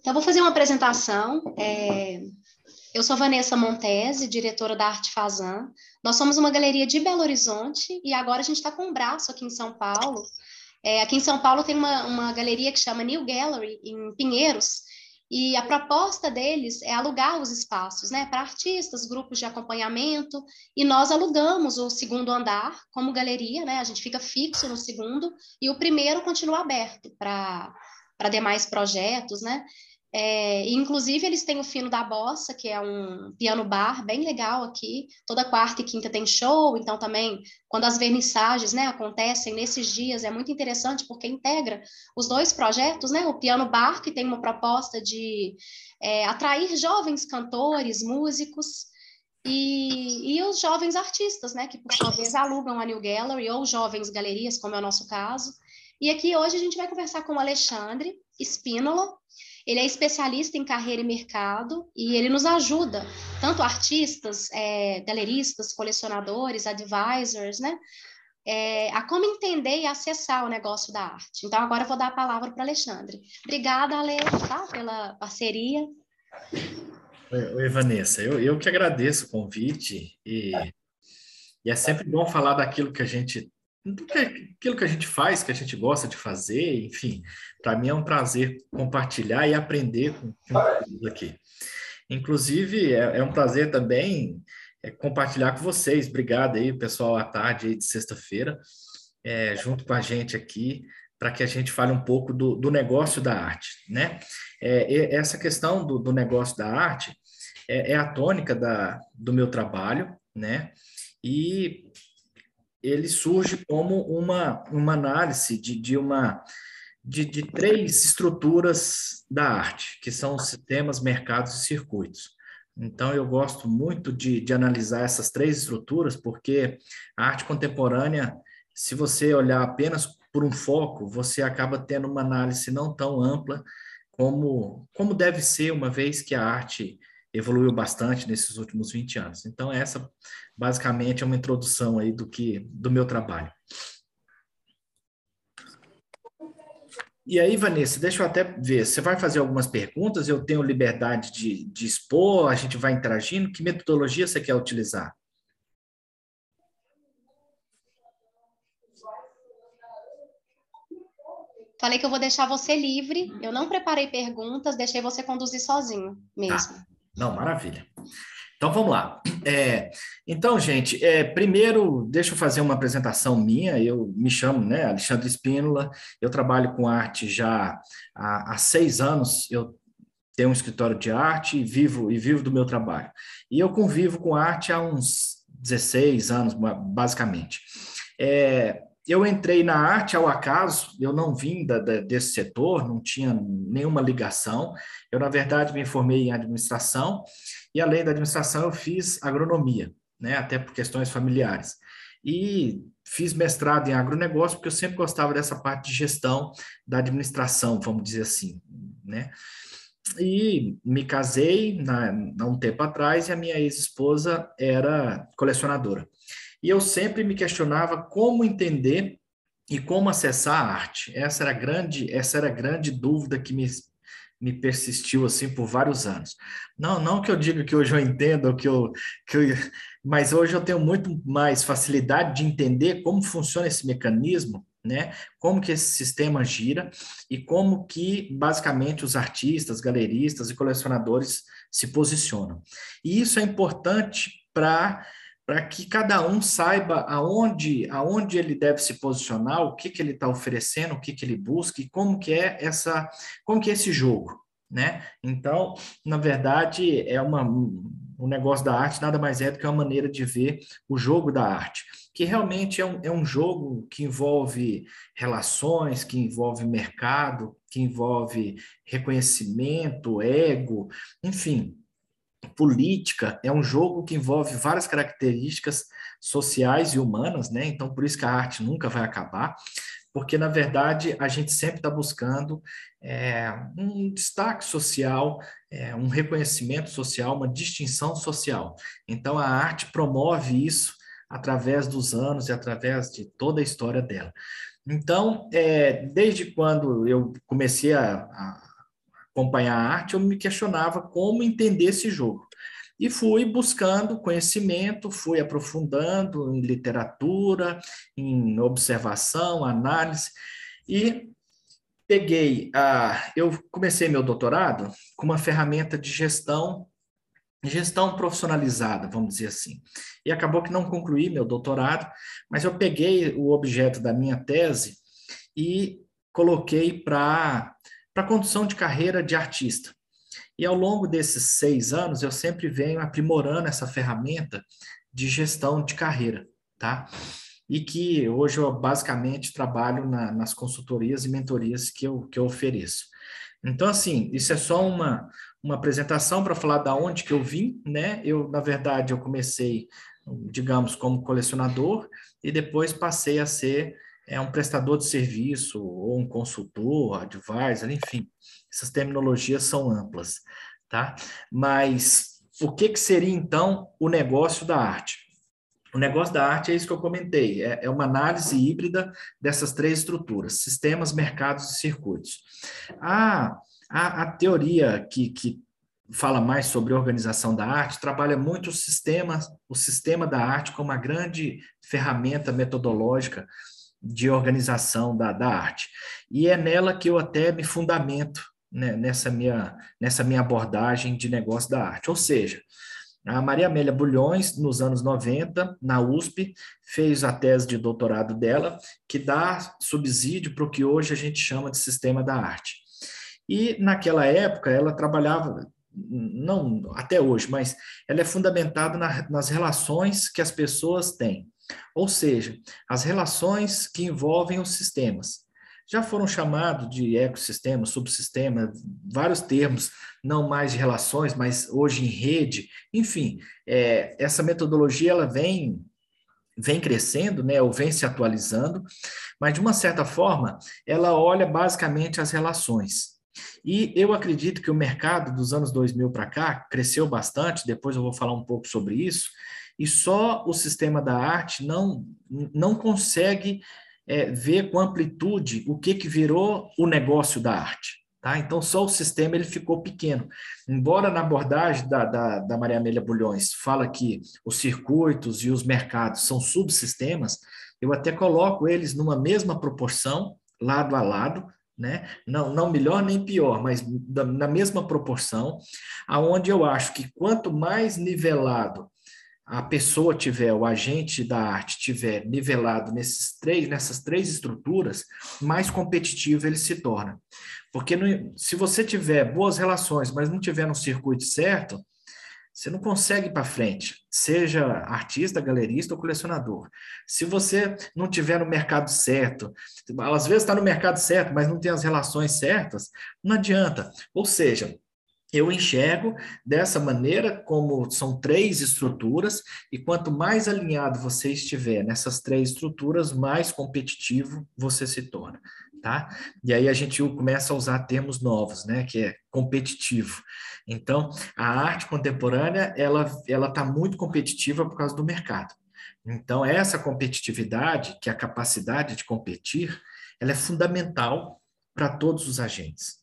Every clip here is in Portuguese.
Então, vou fazer uma apresentação. É... Eu sou Vanessa Montese, diretora da Arte Fazan. Nós somos uma galeria de Belo Horizonte e agora a gente está com um braço aqui em São Paulo. É, aqui em São Paulo tem uma, uma galeria que chama New Gallery, em Pinheiros, e a proposta deles é alugar os espaços, né, para artistas, grupos de acompanhamento, e nós alugamos o segundo andar como galeria, né, a gente fica fixo no segundo, e o primeiro continua aberto para demais projetos, né, é, inclusive, eles têm o Fino da Bossa, que é um piano bar bem legal aqui. Toda quarta e quinta tem show, então também, quando as vernissagens né, acontecem nesses dias, é muito interessante porque integra os dois projetos, né? O piano bar, que tem uma proposta de é, atrair jovens cantores, músicos, e, e os jovens artistas, né? Que por sua vez alugam a New Gallery, ou jovens galerias, como é o nosso caso. E aqui hoje a gente vai conversar com o Alexandre Spínola, ele é especialista em carreira e mercado e ele nos ajuda, tanto artistas, é, galeristas, colecionadores, advisors, né? É, a como entender e acessar o negócio da arte. Então, agora eu vou dar a palavra para Alexandre. Obrigada, Ale, tá, pela parceria. Oi, Vanessa, eu, eu que agradeço o convite e, e é sempre bom falar daquilo que a gente aquilo que a gente faz, que a gente gosta de fazer, enfim, para mim é um prazer compartilhar e aprender com, com aqui. Inclusive, é, é, um prazer também é, compartilhar com vocês. Obrigado aí, pessoal, à tarde aí de sexta-feira, é, junto com a gente aqui, para que a gente fale um pouco do, do negócio da arte, né? É, essa questão do, do, negócio da arte é, é a tônica da, do meu trabalho, né? E ele surge como uma, uma análise de, de uma de, de três estruturas da arte, que são sistemas, mercados e circuitos. Então, eu gosto muito de, de analisar essas três estruturas, porque a arte contemporânea, se você olhar apenas por um foco, você acaba tendo uma análise não tão ampla como, como deve ser, uma vez que a arte evoluiu bastante nesses últimos 20 anos. Então, essa basicamente é uma introdução aí do que do meu trabalho. E aí, Vanessa, deixa eu até ver. Você vai fazer algumas perguntas, eu tenho liberdade de, de expor, a gente vai interagindo. Que metodologia você quer utilizar? Falei que eu vou deixar você livre. Eu não preparei perguntas, deixei você conduzir sozinho mesmo. Tá. Não, maravilha. Então vamos lá. É, então, gente, é, primeiro deixa eu fazer uma apresentação minha. Eu me chamo né, Alexandre Espínola, eu trabalho com arte já há, há seis anos. Eu tenho um escritório de arte e vivo, e vivo do meu trabalho. E eu convivo com arte há uns 16 anos, basicamente. É, eu entrei na arte ao acaso, eu não vim da, da, desse setor, não tinha nenhuma ligação. Eu, na verdade, me formei em administração e, além da administração, eu fiz agronomia, né, até por questões familiares. E fiz mestrado em agronegócio, porque eu sempre gostava dessa parte de gestão da administração, vamos dizer assim, né? E me casei há um tempo atrás e a minha ex-esposa era colecionadora. E eu sempre me questionava como entender e como acessar a arte. Essa era a grande, essa era a grande dúvida que me, me persistiu assim por vários anos. Não, não que eu diga que hoje eu entendo, que eu, que eu, mas hoje eu tenho muito mais facilidade de entender como funciona esse mecanismo, né? Como que esse sistema gira e como que basicamente os artistas, galeristas e colecionadores se posicionam. E isso é importante para para que cada um saiba aonde, aonde ele deve se posicionar, o que, que ele está oferecendo, o que, que ele busca e como que é essa, como que é esse jogo, né? Então, na verdade, é uma o negócio da arte nada mais é do que uma maneira de ver o jogo da arte, que realmente é um, é um jogo que envolve relações, que envolve mercado, que envolve reconhecimento, ego, enfim, política é um jogo que envolve várias características sociais e humanas, né? Então, por isso que a arte nunca vai acabar, porque, na verdade, a gente sempre está buscando é, um destaque social, é, um reconhecimento social, uma distinção social. Então, a arte promove isso através dos anos e através de toda a história dela. Então, é, desde quando eu comecei a, a acompanhar a arte, eu me questionava como entender esse jogo. E fui buscando conhecimento, fui aprofundando em literatura, em observação, análise, e peguei a. Eu comecei meu doutorado com uma ferramenta de gestão, gestão profissionalizada, vamos dizer assim. E acabou que não concluí meu doutorado, mas eu peguei o objeto da minha tese e coloquei para para condução de carreira de artista. E ao longo desses seis anos, eu sempre venho aprimorando essa ferramenta de gestão de carreira, tá? E que hoje eu basicamente trabalho na, nas consultorias e mentorias que eu, que eu ofereço. Então, assim, isso é só uma, uma apresentação para falar da onde que eu vim, né? Eu, na verdade, eu comecei, digamos, como colecionador e depois passei a ser é um prestador de serviço, ou um consultor, advisor, enfim, essas terminologias são amplas, tá? Mas o que, que seria então o negócio da arte? O negócio da arte é isso que eu comentei, é, é uma análise híbrida dessas três estruturas: sistemas, mercados e circuitos. A, a, a teoria que, que fala mais sobre organização da arte, trabalha muito o sistema, o sistema da arte como uma grande ferramenta metodológica de organização da, da arte. E é nela que eu até me fundamento né, nessa, minha, nessa minha abordagem de negócio da arte. Ou seja, a Maria Amélia Bulhões, nos anos 90, na USP, fez a tese de doutorado dela, que dá subsídio para o que hoje a gente chama de sistema da arte. E naquela época ela trabalhava, não até hoje, mas ela é fundamentada na, nas relações que as pessoas têm. Ou seja, as relações que envolvem os sistemas. Já foram chamados de ecossistema, subsistema, vários termos, não mais de relações, mas hoje em rede. Enfim, é, essa metodologia ela vem vem crescendo, né, ou vem se atualizando, mas de uma certa forma, ela olha basicamente as relações. E eu acredito que o mercado dos anos 2000 para cá cresceu bastante, depois eu vou falar um pouco sobre isso, e só o sistema da arte não, não consegue é, ver com amplitude o que, que virou o negócio da arte. Tá? Então, só o sistema ele ficou pequeno. Embora na abordagem da, da, da Maria Amélia Bulhões fala que os circuitos e os mercados são subsistemas, eu até coloco eles numa mesma proporção, lado a lado, né? Não, não melhor nem pior, mas da, na mesma proporção, aonde eu acho que quanto mais nivelado a pessoa tiver, o agente da arte tiver nivelado nesses três, nessas três estruturas, mais competitivo ele se torna. Porque no, se você tiver boas relações, mas não tiver no circuito certo, você não consegue ir para frente, seja artista, galerista ou colecionador. Se você não tiver no mercado certo, às vezes está no mercado certo, mas não tem as relações certas, não adianta. Ou seja, eu enxergo dessa maneira como são três estruturas, e quanto mais alinhado você estiver nessas três estruturas, mais competitivo você se torna, tá? E aí a gente começa a usar termos novos, né, que é competitivo. Então, a arte contemporânea, ela ela está muito competitiva por causa do mercado. Então, essa competitividade, que é a capacidade de competir, ela é fundamental para todos os agentes.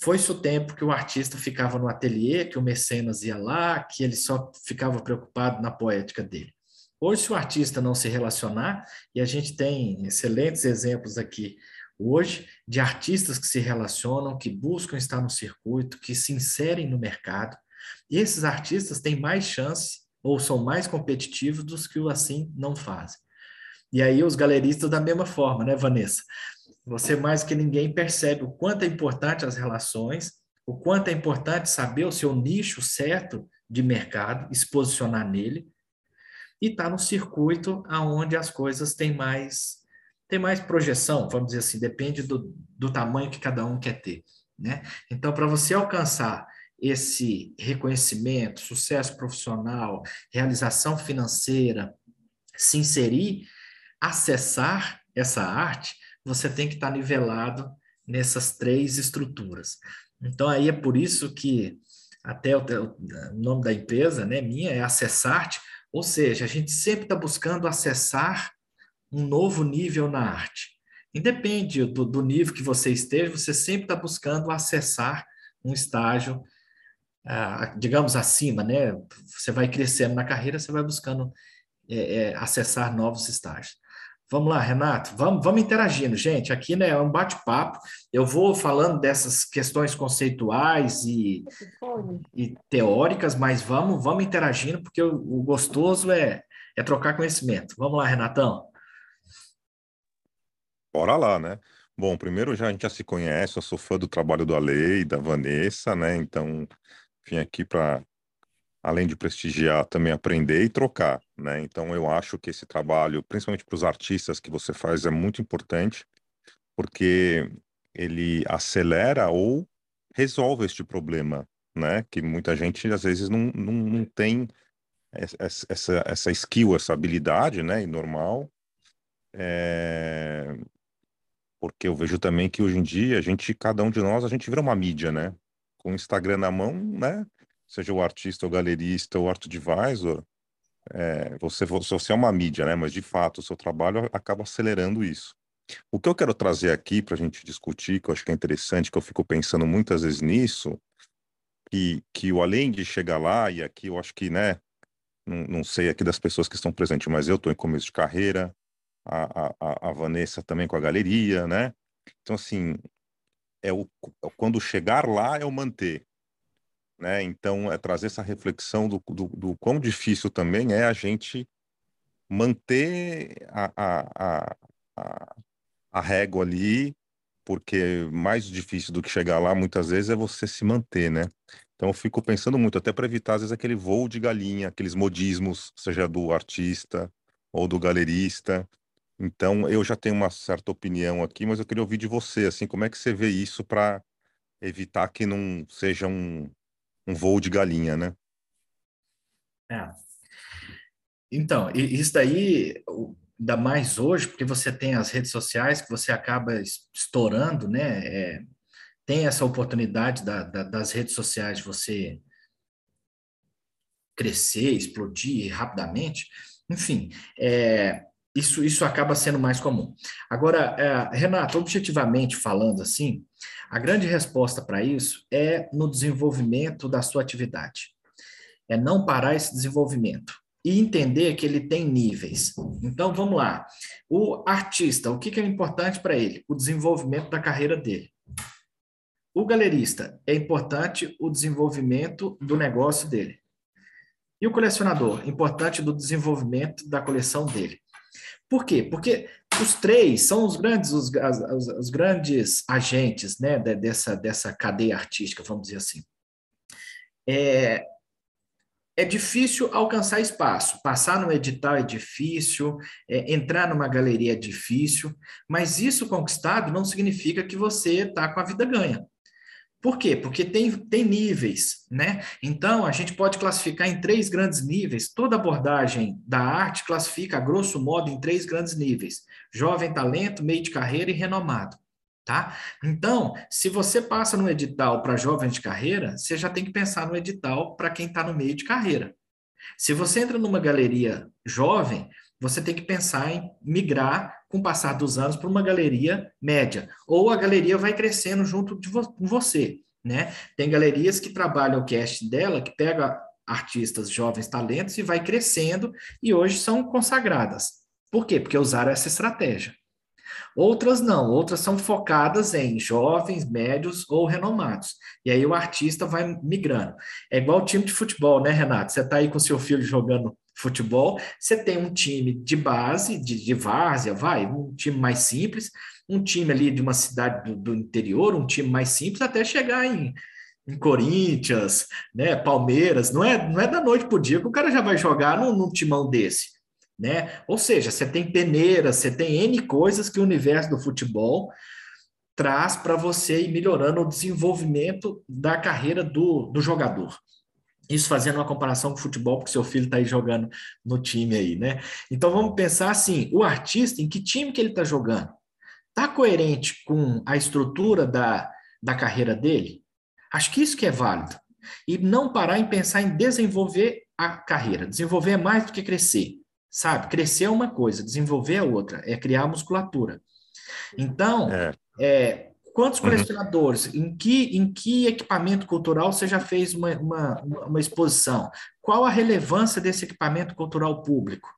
Foi-se o tempo que o artista ficava no ateliê, que o mecenas ia lá, que ele só ficava preocupado na poética dele. Hoje, se o artista não se relacionar, e a gente tem excelentes exemplos aqui hoje de artistas que se relacionam, que buscam estar no circuito, que se inserem no mercado, e esses artistas têm mais chance ou são mais competitivos dos que o assim não fazem. E aí os galeristas da mesma forma, né, Vanessa? Você mais que ninguém percebe o quanto é importante as relações, o quanto é importante saber o seu nicho certo de mercado, se posicionar nele e estar tá no circuito aonde as coisas têm mais tem mais projeção, vamos dizer assim, depende do, do tamanho que cada um quer ter, né? Então, para você alcançar esse reconhecimento, sucesso profissional, realização financeira, se inserir, acessar essa arte, você tem que estar nivelado nessas três estruturas. Então, aí é por isso que até o, o nome da empresa, né, minha, é Acessarte, ou seja, a gente sempre está buscando acessar um novo nível na arte. Independe do, do nível que você esteja, você sempre está buscando acessar um estágio, ah, digamos, acima, né? Você vai crescendo na carreira, você vai buscando é, é, acessar novos estágios. Vamos lá, Renato, vamos, vamos interagindo, gente. Aqui né, é um bate-papo. Eu vou falando dessas questões conceituais e, e teóricas, mas vamos, vamos interagindo, porque o, o gostoso é, é trocar conhecimento. Vamos lá, Renatão. Bora lá, né? Bom, primeiro já a gente já se conhece, eu sou fã do trabalho do Ale e da Vanessa, né? Então, vim aqui para além de prestigiar, também aprender e trocar, né? Então eu acho que esse trabalho, principalmente para os artistas que você faz, é muito importante, porque ele acelera ou resolve este problema, né? Que muita gente às vezes não, não, não tem essa, essa skill, essa habilidade, né? E normal. É... Porque eu vejo também que hoje em dia a gente, cada um de nós, a gente vira uma mídia, né? Com o Instagram na mão, né? Seja o artista, o galerista, o art advisor, é, você, você é uma mídia, né? Mas de fato o seu trabalho acaba acelerando isso. O que eu quero trazer aqui para a gente discutir, que eu acho que é interessante, que eu fico pensando muitas vezes nisso, que, que o além de chegar lá, e aqui eu acho que, né, não, não sei aqui das pessoas que estão presentes, mas eu estou em começo de carreira, a, a, a Vanessa também com a galeria, né? Então, assim, é o, quando chegar lá é o manter. Né? Então, é trazer essa reflexão do, do, do quão difícil também é a gente manter a, a, a, a régua ali, porque mais difícil do que chegar lá, muitas vezes, é você se manter, né? Então, eu fico pensando muito, até para evitar, às vezes, aquele voo de galinha, aqueles modismos, seja do artista ou do galerista. Então, eu já tenho uma certa opinião aqui, mas eu queria ouvir de você, assim, como é que você vê isso para evitar que não seja um, um voo de galinha, né? É. Então, isso daí ainda mais hoje, porque você tem as redes sociais que você acaba estourando, né? É, tem essa oportunidade da, da, das redes sociais de você crescer, explodir rapidamente. Enfim, é, isso, isso acaba sendo mais comum. Agora, é, Renato, objetivamente falando assim, a grande resposta para isso é no desenvolvimento da sua atividade. É não parar esse desenvolvimento e entender que ele tem níveis. Então, vamos lá. O artista, o que, que é importante para ele? O desenvolvimento da carreira dele. O galerista, é importante o desenvolvimento do negócio dele. E o colecionador, importante do desenvolvimento da coleção dele. Por quê? Porque os três são os grandes, os, os, os grandes agentes né, dessa, dessa cadeia artística, vamos dizer assim. É, é difícil alcançar espaço, passar no edital é difícil, é, entrar numa galeria é difícil, mas isso conquistado não significa que você está com a vida ganha. Por quê? Porque tem, tem níveis, né? Então, a gente pode classificar em três grandes níveis. Toda abordagem da arte classifica, a grosso modo, em três grandes níveis: jovem talento, meio de carreira e renomado. Tá? Então, se você passa no edital para jovens de carreira, você já tem que pensar no edital para quem está no meio de carreira. Se você entra numa galeria jovem, você tem que pensar em migrar com o passar dos anos para uma galeria média, ou a galeria vai crescendo junto de vo com você, né? Tem galerias que trabalham o cast dela, que pega artistas jovens talentos e vai crescendo e hoje são consagradas. Por quê? Porque usaram essa estratégia. Outras não, outras são focadas em jovens, médios ou renomados. E aí o artista vai migrando. É igual o time de futebol, né, Renato? Você está aí com seu filho jogando futebol, você tem um time de base, de, de várzea, vai, um time mais simples, um time ali de uma cidade do, do interior, um time mais simples, até chegar em, em Corinthians, né, Palmeiras, não é, não é da noite para o dia que o cara já vai jogar num, num timão desse, né? Ou seja, você tem peneiras, você tem N coisas que o universo do futebol traz para você ir melhorando o desenvolvimento da carreira do, do jogador. Isso fazendo uma comparação com o futebol, porque seu filho está aí jogando no time aí, né? Então vamos pensar assim: o artista, em que time que ele está jogando? Está coerente com a estrutura da, da carreira dele? Acho que isso que é válido. E não parar em pensar em desenvolver a carreira. Desenvolver é mais do que crescer. sabe? Crescer é uma coisa, desenvolver é outra, é criar musculatura. Então, é. É, quantos uhum. colecionadores, uhum. em, que, em que equipamento cultural você já fez uma, uma, uma exposição? Qual a relevância desse equipamento cultural público?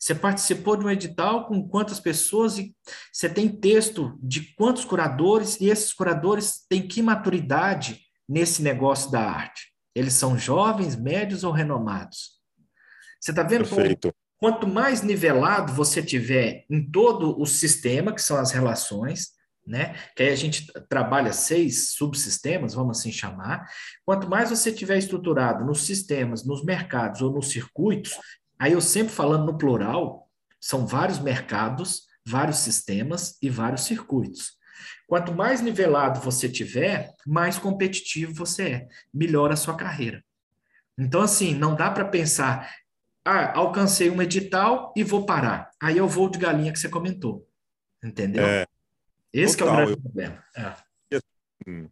Você participou de um edital com quantas pessoas e você tem texto de quantos curadores e esses curadores têm que maturidade nesse negócio da arte? Eles são jovens, médios ou renomados? Você está vendo Perfeito. quanto mais nivelado você tiver em todo o sistema, que são as relações, né? Que aí a gente trabalha seis subsistemas, vamos assim chamar. Quanto mais você tiver estruturado nos sistemas, nos mercados ou nos circuitos, Aí eu sempre falando no plural, são vários mercados, vários sistemas e vários circuitos. Quanto mais nivelado você tiver, mais competitivo você é, melhora a sua carreira. Então, assim, não dá para pensar, ah, alcancei um edital e vou parar. Aí eu vou de galinha que você comentou. Entendeu? É, Esse total, é o grande eu... problema. É. Assim,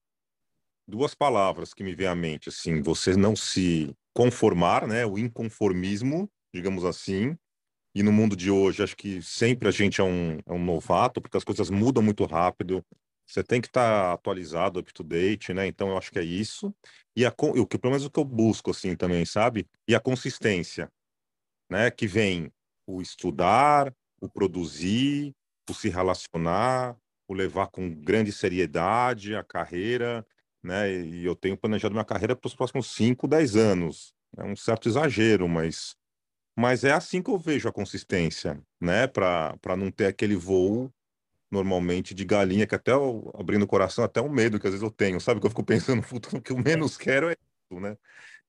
duas palavras que me vêm à mente, assim, você não se conformar, né, o inconformismo digamos assim. E no mundo de hoje, acho que sempre a gente é um, é um novato, porque as coisas mudam muito rápido. Você tem que estar tá atualizado, up to date, né? Então eu acho que é isso. E a, o que pelo menos o que eu busco assim também, sabe? E a consistência, né? Que vem o estudar, o produzir, o se relacionar, o levar com grande seriedade a carreira, né? E eu tenho planejado minha carreira para os próximos 5, 10 anos. É um certo exagero, mas mas é assim que eu vejo a consistência, né? Para não ter aquele voo normalmente de galinha, que até eu, abrindo o coração, até um medo que às vezes eu tenho, sabe? Que eu fico pensando no futuro, que eu menos quero é isso, né?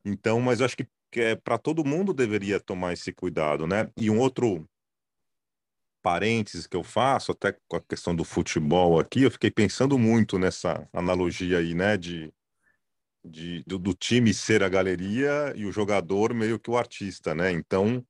Então, mas eu acho que, que é, para todo mundo deveria tomar esse cuidado, né? E um outro parênteses que eu faço, até com a questão do futebol aqui, eu fiquei pensando muito nessa analogia aí, né? De de, do, do, time ser a galeria e o jogador meio que o artista, né? Então,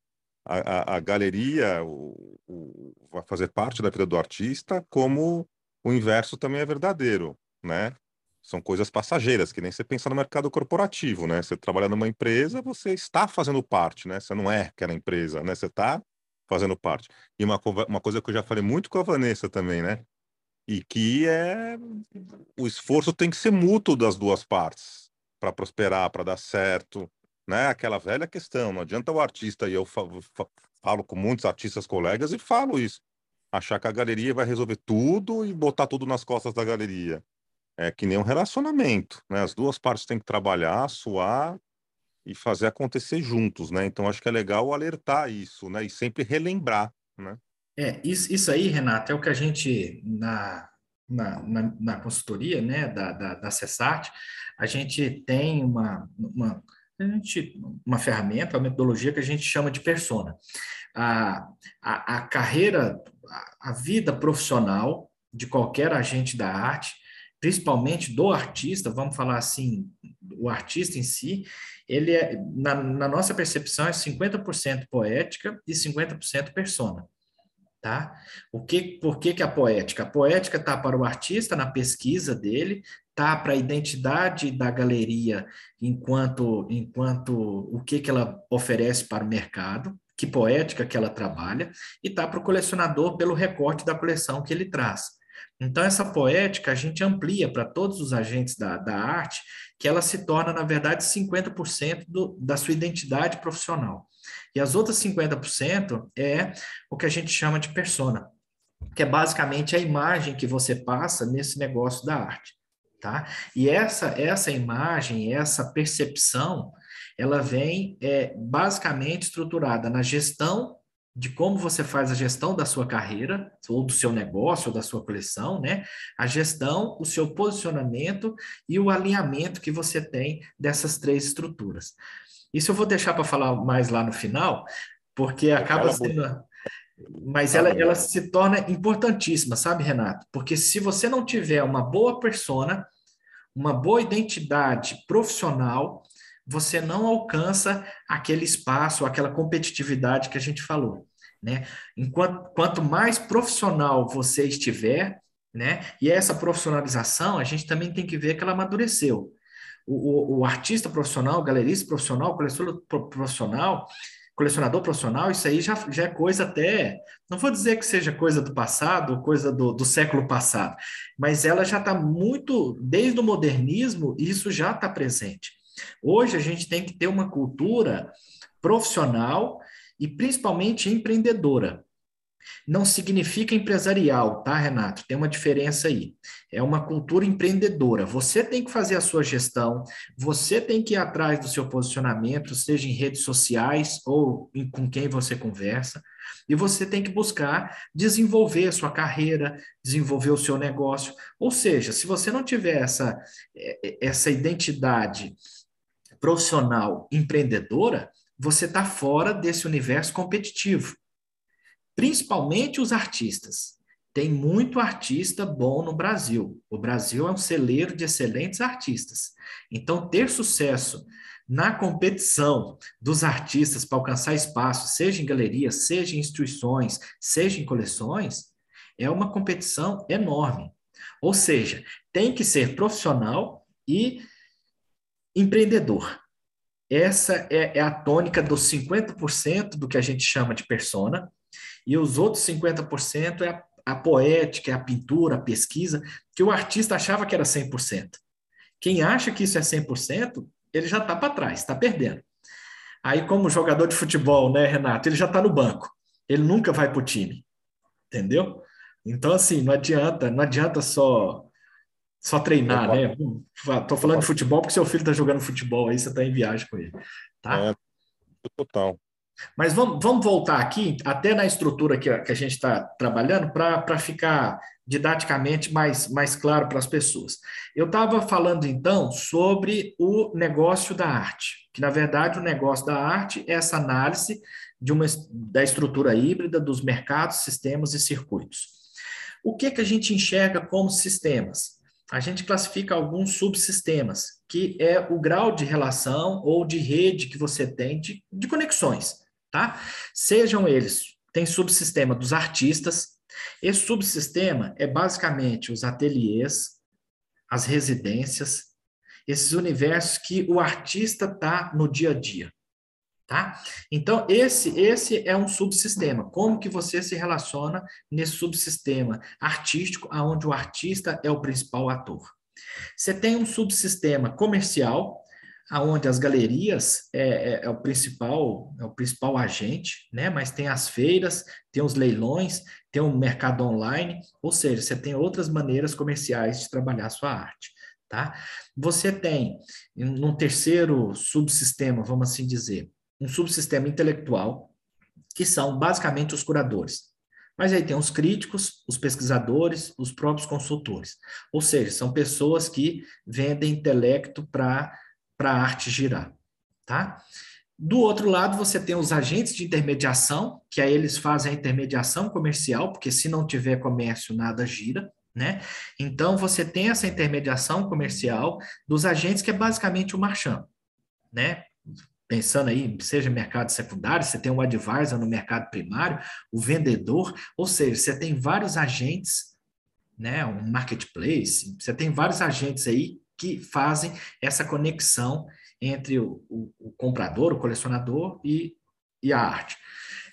a, a, a galeria o, o, vai fazer parte da vida do artista, como o inverso também é verdadeiro, né? São coisas passageiras, que nem você pensa no mercado corporativo, né? Você trabalha numa empresa, você está fazendo parte, né? Você não é aquela empresa, né? Você está fazendo parte. E uma, uma coisa que eu já falei muito com a Vanessa também, né? E que é o esforço tem que ser mútuo das duas partes para prosperar, para dar certo, né? Aquela velha questão, não adianta o artista, e eu falo, falo com muitos artistas colegas e falo isso, achar que a galeria vai resolver tudo e botar tudo nas costas da galeria. É que nem um relacionamento, né? As duas partes têm que trabalhar, suar e fazer acontecer juntos, né? Então acho que é legal alertar isso, né? E sempre relembrar, né? É, isso, isso aí, Renato, é o que a gente, na, na, na, na consultoria né, da, da, da Cessart, a gente tem uma, uma, a gente, uma ferramenta, uma metodologia que a gente chama de persona. A, a, a carreira, a, a vida profissional de qualquer agente da arte, principalmente do artista, vamos falar assim, o artista em si, ele é, na, na nossa percepção, é 50% poética e 50% persona. Tá? O que, por que, que a poética? A poética está para o artista na pesquisa dele, tá para a identidade da galeria enquanto enquanto o que, que ela oferece para o mercado, que poética que ela trabalha, e tá para o colecionador pelo recorte da coleção que ele traz. Então, essa poética a gente amplia para todos os agentes da, da arte, que ela se torna, na verdade, 50% do, da sua identidade profissional. E as outras 50% é o que a gente chama de persona, que é basicamente a imagem que você passa nesse negócio da arte, tá? E essa essa imagem, essa percepção, ela vem é, basicamente estruturada na gestão de como você faz a gestão da sua carreira, ou do seu negócio, ou da sua coleção, né? A gestão, o seu posicionamento e o alinhamento que você tem dessas três estruturas. Isso eu vou deixar para falar mais lá no final, porque acaba sendo. Mas ela, ela se torna importantíssima, sabe, Renato? Porque se você não tiver uma boa persona, uma boa identidade profissional, você não alcança aquele espaço, aquela competitividade que a gente falou. Né? Enquanto, quanto mais profissional você estiver, né? E essa profissionalização, a gente também tem que ver que ela amadureceu o, o, artista profissional, o galerista profissional, o colecionador profissional, colecionador profissional, isso aí já, já é coisa até, não vou dizer que seja coisa do passado, coisa do, do século passado, mas ela já está muito, desde o modernismo, isso já está presente. Hoje a gente tem que ter uma cultura profissional e principalmente empreendedora. Não significa empresarial, tá, Renato? Tem uma diferença aí. É uma cultura empreendedora. Você tem que fazer a sua gestão, você tem que ir atrás do seu posicionamento, seja em redes sociais ou em, com quem você conversa, e você tem que buscar desenvolver a sua carreira, desenvolver o seu negócio. Ou seja, se você não tiver essa, é, essa identidade profissional empreendedora, você está fora desse universo competitivo principalmente os artistas. Tem muito artista bom no Brasil. O Brasil é um celeiro de excelentes artistas. Então, ter sucesso na competição dos artistas para alcançar espaço, seja em galerias, seja em instituições, seja em coleções, é uma competição enorme. Ou seja, tem que ser profissional e empreendedor. Essa é, é a tônica dos 50% do que a gente chama de persona, e os outros 50% é a, a poética, é a pintura, a pesquisa, que o artista achava que era 100%. Quem acha que isso é 100%, ele já está para trás, está perdendo. Aí, como jogador de futebol, né, Renato, ele já está no banco. Ele nunca vai para o time. Entendeu? Então, assim, não adianta, não adianta só só treinar, né? Estou falando de futebol porque seu filho está jogando futebol, aí você está em viagem com ele. Tá? É, total. Mas vamos, vamos voltar aqui, até na estrutura que a, que a gente está trabalhando, para ficar didaticamente mais, mais claro para as pessoas. Eu estava falando, então, sobre o negócio da arte, que, na verdade, o negócio da arte é essa análise de uma, da estrutura híbrida dos mercados, sistemas e circuitos. O que, que a gente enxerga como sistemas? A gente classifica alguns subsistemas, que é o grau de relação ou de rede que você tem de, de conexões tá? Sejam eles, tem subsistema dos artistas. Esse subsistema é basicamente os ateliês, as residências, esses universos que o artista tá no dia a dia, tá? Então esse esse é um subsistema. Como que você se relaciona nesse subsistema artístico, aonde o artista é o principal ator? Você tem um subsistema comercial, aonde as galerias é, é, é, o principal é o principal agente, né? Mas tem as feiras, tem os leilões, tem o mercado online, ou seja, você tem outras maneiras comerciais de trabalhar sua arte, tá? Você tem num terceiro subsistema, vamos assim dizer, um subsistema intelectual que são basicamente os curadores. Mas aí tem os críticos, os pesquisadores, os próprios consultores. Ou seja, são pessoas que vendem intelecto para a arte girar, tá? Do outro lado, você tem os agentes de intermediação, que aí eles fazem a intermediação comercial, porque se não tiver comércio, nada gira, né? Então, você tem essa intermediação comercial dos agentes, que é basicamente o marchand, né? Pensando aí, seja mercado secundário, você tem um advisor no mercado primário, o vendedor, ou seja, você tem vários agentes, né? Um marketplace, você tem vários agentes aí que fazem essa conexão entre o, o, o comprador, o colecionador e, e a arte.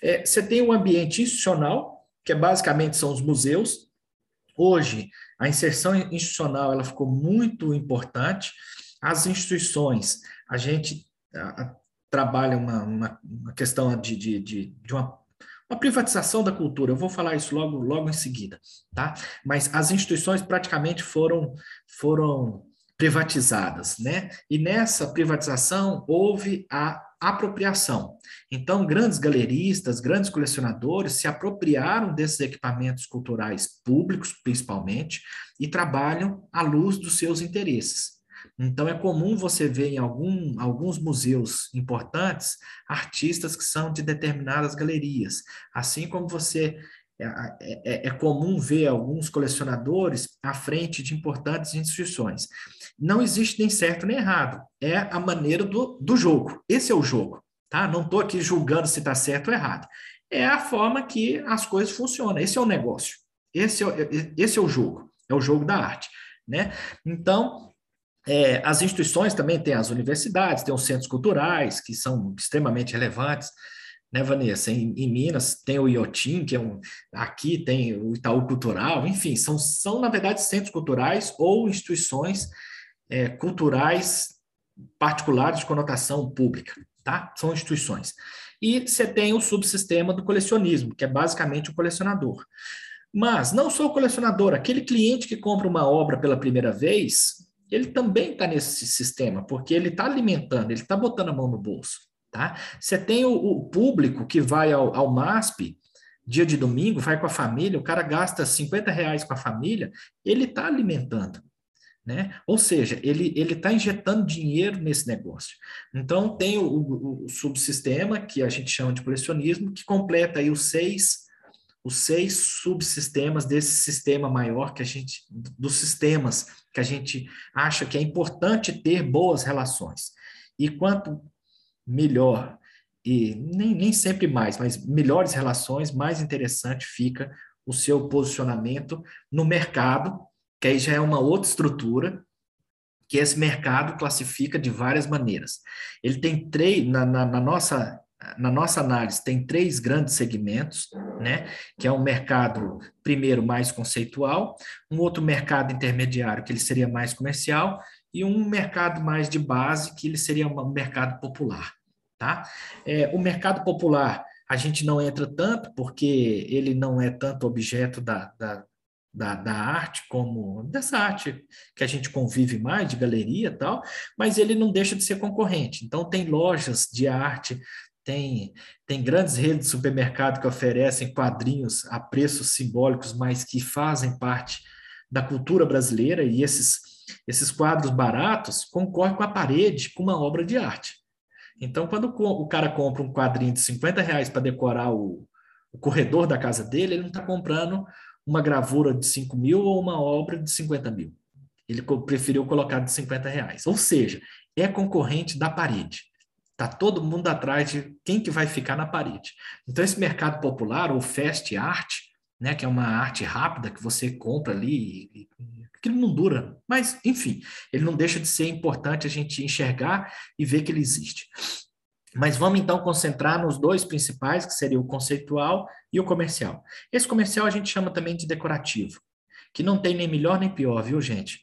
É, você tem um ambiente institucional, que é, basicamente são os museus. Hoje, a inserção institucional ela ficou muito importante. As instituições, a gente trabalha uma, uma, uma, questão de, de, de, de uma uma privatização da cultura, eu vou falar isso logo, logo em seguida, tá? Mas as instituições praticamente foram, foram privatizadas, né? E nessa privatização houve a apropriação. Então, grandes galeristas, grandes colecionadores se apropriaram desses equipamentos culturais públicos, principalmente, e trabalham à luz dos seus interesses. Então, é comum você ver em algum, alguns museus importantes artistas que são de determinadas galerias, assim como você é, é, é, comum ver alguns colecionadores à frente de importantes instituições. Não existe nem certo nem errado, é a maneira do, do jogo. Esse é o jogo, tá? Não estou aqui julgando se está certo ou errado. É a forma que as coisas funcionam. Esse é o negócio. Esse é, esse é o jogo. É o jogo da arte, né? Então, é, as instituições também têm as universidades, têm os centros culturais, que são extremamente relevantes né, Vanessa? Em, em, Minas tem o IOTIM, que é um. Aqui tem o Itaú Cultural, enfim, são, são na verdade, centros culturais ou instituições é, culturais particulares de conotação pública, tá? São instituições. E você tem o subsistema do colecionismo, que é basicamente o colecionador. Mas não só o colecionador, aquele cliente que compra uma obra pela primeira vez, ele também está nesse sistema, porque ele está alimentando, ele está botando a mão no bolso. Tá? Você tem o, o público que vai ao, ao MASP, dia de domingo, vai com a família, o cara gasta 50 reais com a família, ele está alimentando. Né? Ou seja, ele está injetando dinheiro nesse negócio. Então, tem o, o, o, subsistema, que a gente chama de colecionismo, que completa aí os seis, os seis subsistemas desse sistema maior que a gente, dos sistemas que a gente acha que é importante ter boas relações. E quanto melhor, e nem, nem sempre mais, mas melhores relações, mais interessante fica o seu posicionamento no mercado, que aí já é uma outra estrutura, que esse mercado classifica de várias maneiras. Ele tem três, na, na, na nossa na nossa análise, tem três grandes segmentos, né? Que é um mercado, primeiro, mais conceitual, um outro mercado intermediário, que ele seria mais comercial, e um mercado mais de base, que ele seria um mercado popular. Tá? É, o mercado popular, a gente não entra tanto, porque ele não é tanto objeto da, da, da, da, arte, como dessa arte que a gente convive mais, de galeria e tal, mas ele não deixa de ser concorrente. Então, tem lojas de arte, tem, tem grandes redes de supermercado que oferecem quadrinhos a preços simbólicos, mas que fazem parte da cultura brasileira, e esses esses quadros baratos concorrem com a parede com uma obra de arte. Então, quando o cara compra um quadrinho de 50 reais para decorar o, o, corredor da casa dele, ele não está comprando uma gravura de 5 mil ou uma obra de 50 mil. Ele preferiu colocar de 50 reais. Ou seja, é concorrente da parede. Está todo mundo atrás de quem que vai ficar na parede. Então, esse mercado popular, ou fast art, né, que é uma arte rápida que você compra ali aquilo não dura. Mas, enfim, ele não deixa de ser importante a gente enxergar e ver que ele existe. Mas vamos então concentrar nos dois principais, que seria o conceitual e o comercial. Esse comercial a gente chama também de decorativo, que não tem nem melhor nem pior, viu, gente?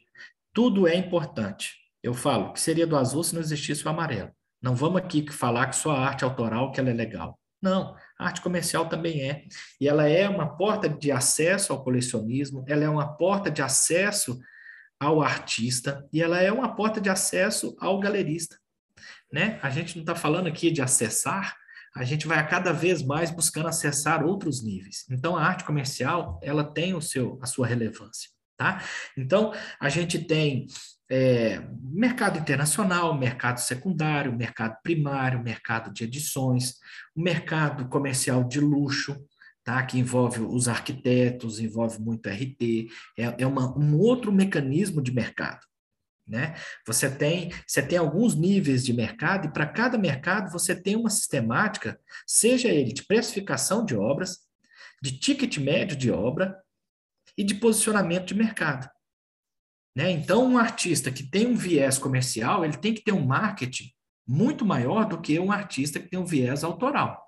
Tudo é importante. Eu falo que seria do azul se não existisse o amarelo. Não vamos aqui falar que só a arte autoral que ela é legal. Não, a arte comercial também é. E ela é uma porta de acesso ao colecionismo, ela é uma porta de acesso ao artista e ela é uma porta de acesso ao galerista. Né? A gente não está falando aqui de acessar, a gente vai a cada vez mais buscando acessar outros níveis. Então, a arte comercial, ela tem o seu, a sua relevância. Tá? Então, a gente tem é, mercado internacional, mercado secundário, mercado primário, mercado de edições, o mercado comercial de luxo, tá? que envolve os arquitetos, envolve muito RT, é, é uma, um outro mecanismo de mercado. Né? Você tem, você tem alguns níveis de mercado, e para cada mercado você tem uma sistemática, seja ele de precificação de obras, de ticket médio de obra e de posicionamento de mercado. Né? Então, um artista que tem um viés comercial, ele tem que ter um marketing muito maior do que um artista que tem um viés autoral.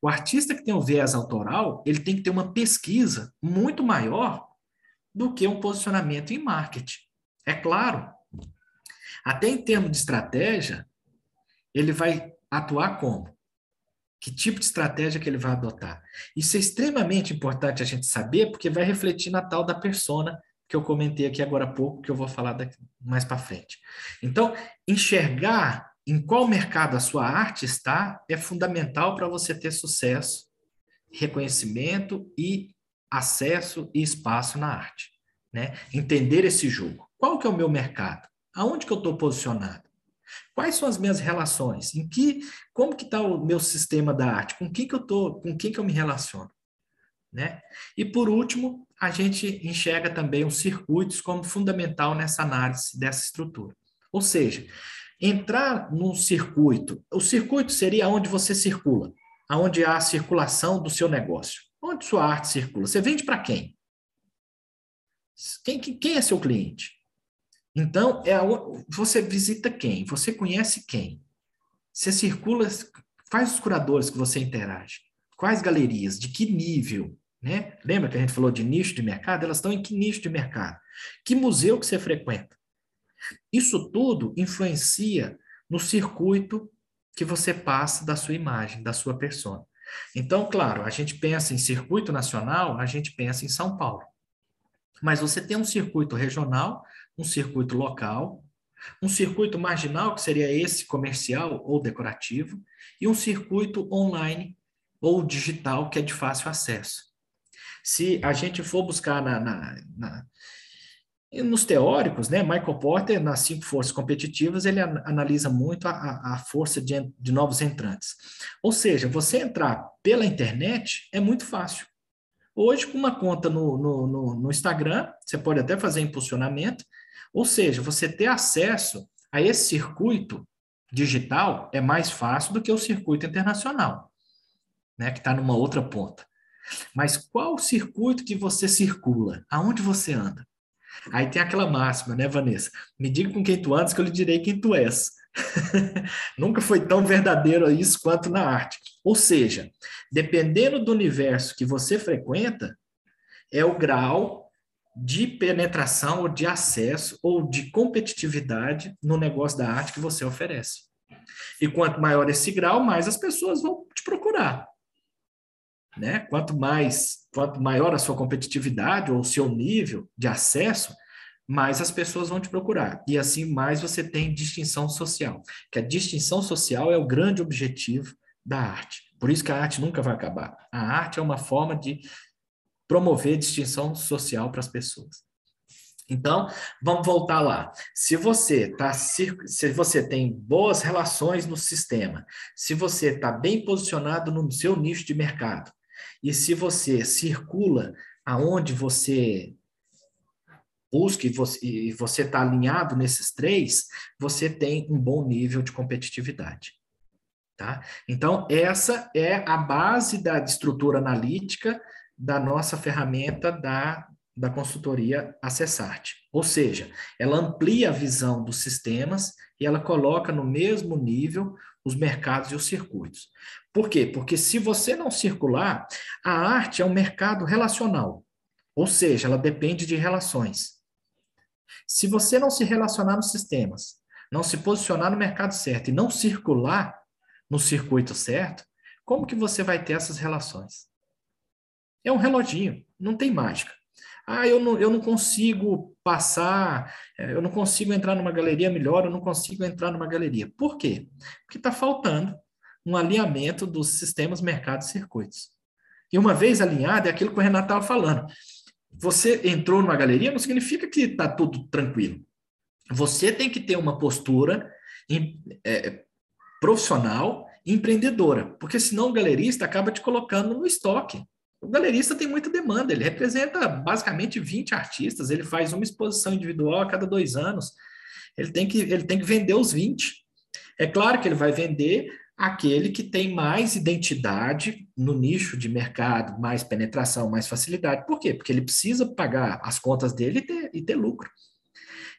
O artista que tem um viés autoral, ele tem que ter uma pesquisa muito maior do que um posicionamento em marketing. É claro. Até em termos de estratégia, ele vai atuar como? Que tipo de estratégia que ele vai adotar? Isso é extremamente importante a gente saber, porque vai refletir na tal da persona que eu comentei aqui agora há pouco, que eu vou falar daqui, mais para frente. Então, enxergar em qual mercado a sua arte está é fundamental para você ter sucesso, reconhecimento e acesso e espaço na arte. Né? Entender esse jogo. Qual que é o meu mercado? Aonde que eu estou posicionado? Quais são as minhas relações? Em que, como que está o meu sistema da arte? Com quem que eu tô, com quem que eu me relaciono? Né? E por último, a gente enxerga também os circuitos como fundamental nessa análise dessa estrutura. Ou seja, entrar num circuito, o circuito seria onde você circula, aonde há a circulação do seu negócio. Onde sua arte circula? Você vende para quem? quem? Quem é seu cliente? Então, é a, você visita quem? Você conhece quem? Você circula Quais os curadores que você interage? Quais galerias? De que nível? Né? Lembra que a gente falou de nicho de mercado? Elas estão em que nicho de mercado? Que museu que você frequenta? Isso tudo influencia no circuito que você passa da sua imagem, da sua persona. Então, claro, a gente pensa em circuito nacional, a gente pensa em São Paulo. Mas você tem um circuito regional, um circuito local, um circuito marginal, que seria esse comercial ou decorativo, e um circuito online ou digital, que é de fácil acesso. Se a gente for buscar na, na, na nos teóricos, né, Michael Porter, nas cinco forças competitivas, ele analisa muito a, a força de, de novos entrantes. Ou seja, você entrar pela internet é muito fácil. Hoje, com uma conta no, no, no, no Instagram, você pode até fazer impulsionamento, ou seja, você ter acesso a esse circuito digital é mais fácil do que o circuito internacional, né, que está numa outra ponta. Mas qual o circuito que você circula? Aonde você anda? Aí tem aquela máxima, né, Vanessa? Me diga com quem tu andas que eu lhe direi quem tu és. Nunca foi tão verdadeiro isso quanto na arte. Ou seja, dependendo do universo que você frequenta, é o grau de penetração ou de acesso ou de competitividade no negócio da arte que você oferece. E quanto maior esse grau, mais as pessoas vão te procurar. Né? Quanto mais, quanto maior a sua competitividade ou o seu nível de acesso, mais as pessoas vão te procurar. E assim, mais você tem distinção social. Que a distinção social é o grande objetivo da arte. Por isso que a arte nunca vai acabar. A arte é uma forma de promover distinção social para as pessoas. Então, vamos voltar lá. Se você tá, se você tem boas relações no sistema, se você está bem posicionado no seu nicho de mercado, e se você circula aonde você busca e você está alinhado nesses três, você tem um bom nível de competitividade. Tá? Então, essa é a base da estrutura analítica da nossa ferramenta da, da consultoria Acessarte. Ou seja, ela amplia a visão dos sistemas e ela coloca no mesmo nível os mercados e os circuitos. Por quê? Porque se você não circular, a arte é um mercado relacional, ou seja, ela depende de relações. Se você não se relacionar nos sistemas, não se posicionar no mercado certo e não circular no circuito certo, como que você vai ter essas relações? É um reloginho, não tem mágica. Ah, eu não, eu não consigo passar, eh, eu não consigo entrar numa galeria melhor, eu não consigo entrar numa galeria. Por quê? Porque está faltando um alinhamento dos sistemas, mercados e circuitos. E uma vez alinhado, é aquilo que o Renato estava falando. Você entrou numa galeria, não significa que está tudo tranquilo. Você tem que ter uma postura é, profissional, empreendedora, porque senão o galerista acaba te colocando no estoque. O galerista tem muita demanda, ele representa basicamente 20 artistas, ele faz uma exposição individual a cada dois anos, ele tem que, ele tem que vender os 20. É claro que ele vai vender aquele que tem mais identidade no nicho de mercado, mais penetração, mais facilidade. Por quê? Porque ele precisa pagar as contas dele e ter, e ter lucro.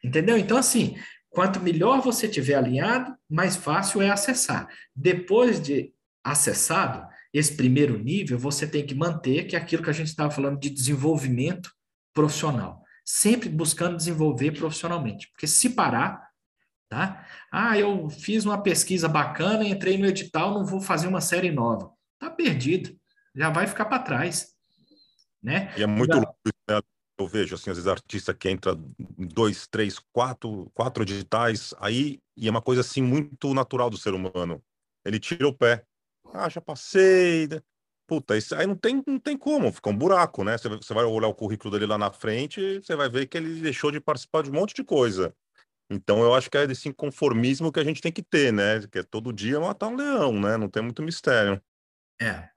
Entendeu? Então, assim, quanto melhor você tiver alinhado, mais fácil é acessar. Depois de acessado, esse primeiro nível, você tem que manter, que é aquilo que a gente estava falando de desenvolvimento profissional. Sempre buscando desenvolver profissionalmente. Porque se parar, tá? Ah, eu fiz uma pesquisa bacana, entrei no edital, não vou fazer uma série nova. Tá perdido. Já vai ficar para trás. Né? E é muito louco, né? Eu vejo, assim, às vezes artista que entra dois, três, quatro, quatro editais, aí, e é uma coisa, assim, muito natural do ser humano. Ele tira o pé. Ah, já passei. Né? Puta, isso aí não tem, não tem como, fica um buraco, né? Você, vai olhar o currículo dele lá na frente, você vai ver que ele deixou de participar de um monte de coisa. Então eu acho que é desse inconformismo que a gente tem que ter, né? Que é todo dia matar um leão, né? Não tem muito mistério. É.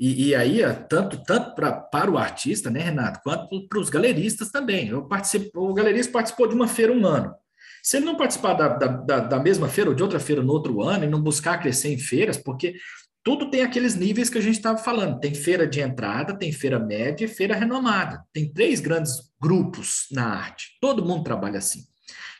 E, e aí, tanto, tanto pra, para o artista, né, Renato, quanto para os galeristas também. Eu participo, o galerista participou de uma feira um ano. Se ele não participar da, da, da mesma feira ou de outra feira no outro ano e não buscar crescer em feiras, porque tudo tem aqueles níveis que a gente estava falando. Tem feira de entrada, tem feira média e feira renomada. Tem três grandes grupos na arte. Todo mundo trabalha assim,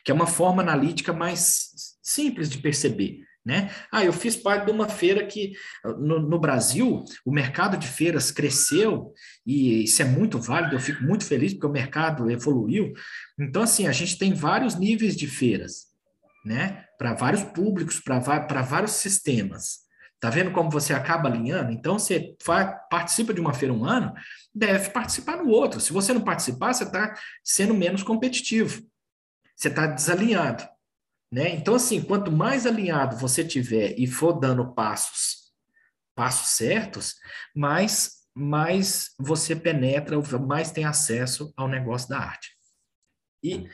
que é uma forma analítica mais simples de perceber. Né? Ah, eu fiz parte de uma feira que no, no, Brasil o mercado de feiras cresceu e isso é muito válido, eu fico muito feliz porque o mercado evoluiu. Então, assim, a gente tem vários níveis de feiras, né? Para vários públicos, para vários sistemas. Tá vendo como você acaba alinhando? Então, você participa de uma feira um ano, deve participar no outro. Se você não participar, você está sendo menos competitivo. Você está desalinhado. Né? Então, assim, quanto mais alinhado você tiver e for dando passos, passos certos, mais, mais você penetra, mais tem acesso ao negócio da arte. E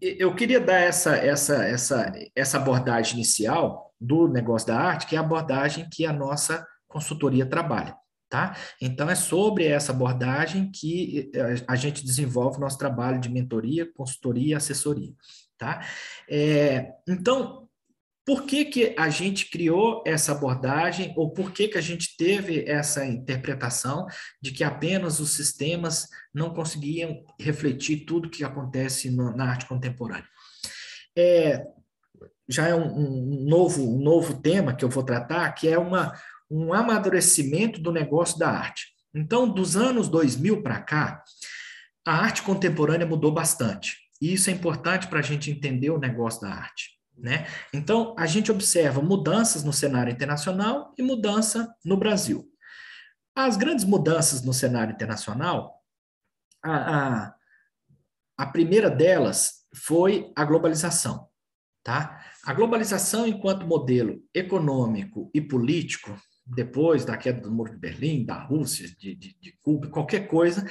eu queria dar essa, essa, essa, essa abordagem inicial do negócio da arte, que é a abordagem que a nossa consultoria trabalha. Tá? Então, é sobre essa abordagem que eh, a gente desenvolve o nosso trabalho de mentoria, consultoria e assessoria. Tá? É, então, por que, que a gente criou essa abordagem ou por que, que a gente teve essa interpretação de que apenas os sistemas não conseguiam refletir tudo que acontece no, na arte contemporânea? É, já é um, um, novo, um novo tema que eu vou tratar, que é uma, um amadurecimento do negócio da arte. Então, dos anos 2000 para cá, a arte contemporânea mudou bastante. E isso é importante para a gente entender o negócio da arte. Né? Então, a gente observa mudanças no cenário internacional e mudança no Brasil. As grandes mudanças no cenário internacional, a, a, a primeira delas foi a globalização. Tá? A globalização, enquanto modelo econômico e político, depois da queda do Muro de Berlim, da Rússia, de, de, de Cuba, qualquer coisa,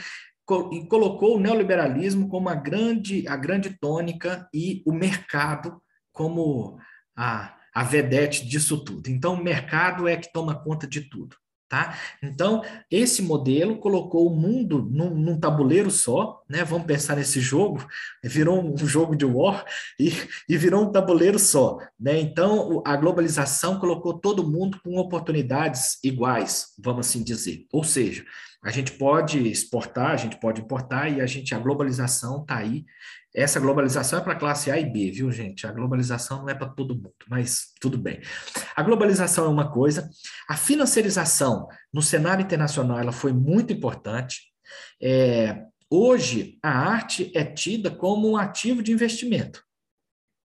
colocou o neoliberalismo como a grande, a grande tônica e o mercado como a, a vedete disso tudo. Então, o mercado é que toma conta de tudo. Tá? Então, esse modelo colocou o mundo num, num, tabuleiro só, né? Vamos pensar nesse jogo, virou um jogo de war e, e virou um tabuleiro só, né? Então, a globalização colocou todo mundo com oportunidades iguais, vamos assim dizer. Ou seja, a gente pode exportar, a gente pode importar e a gente a globalização está aí essa globalização é para classe A e B, viu, gente? A globalização não é para todo mundo, mas tudo bem. A globalização é uma coisa, a financiarização no cenário internacional ela foi muito importante. É, hoje, a arte é tida como um ativo de investimento.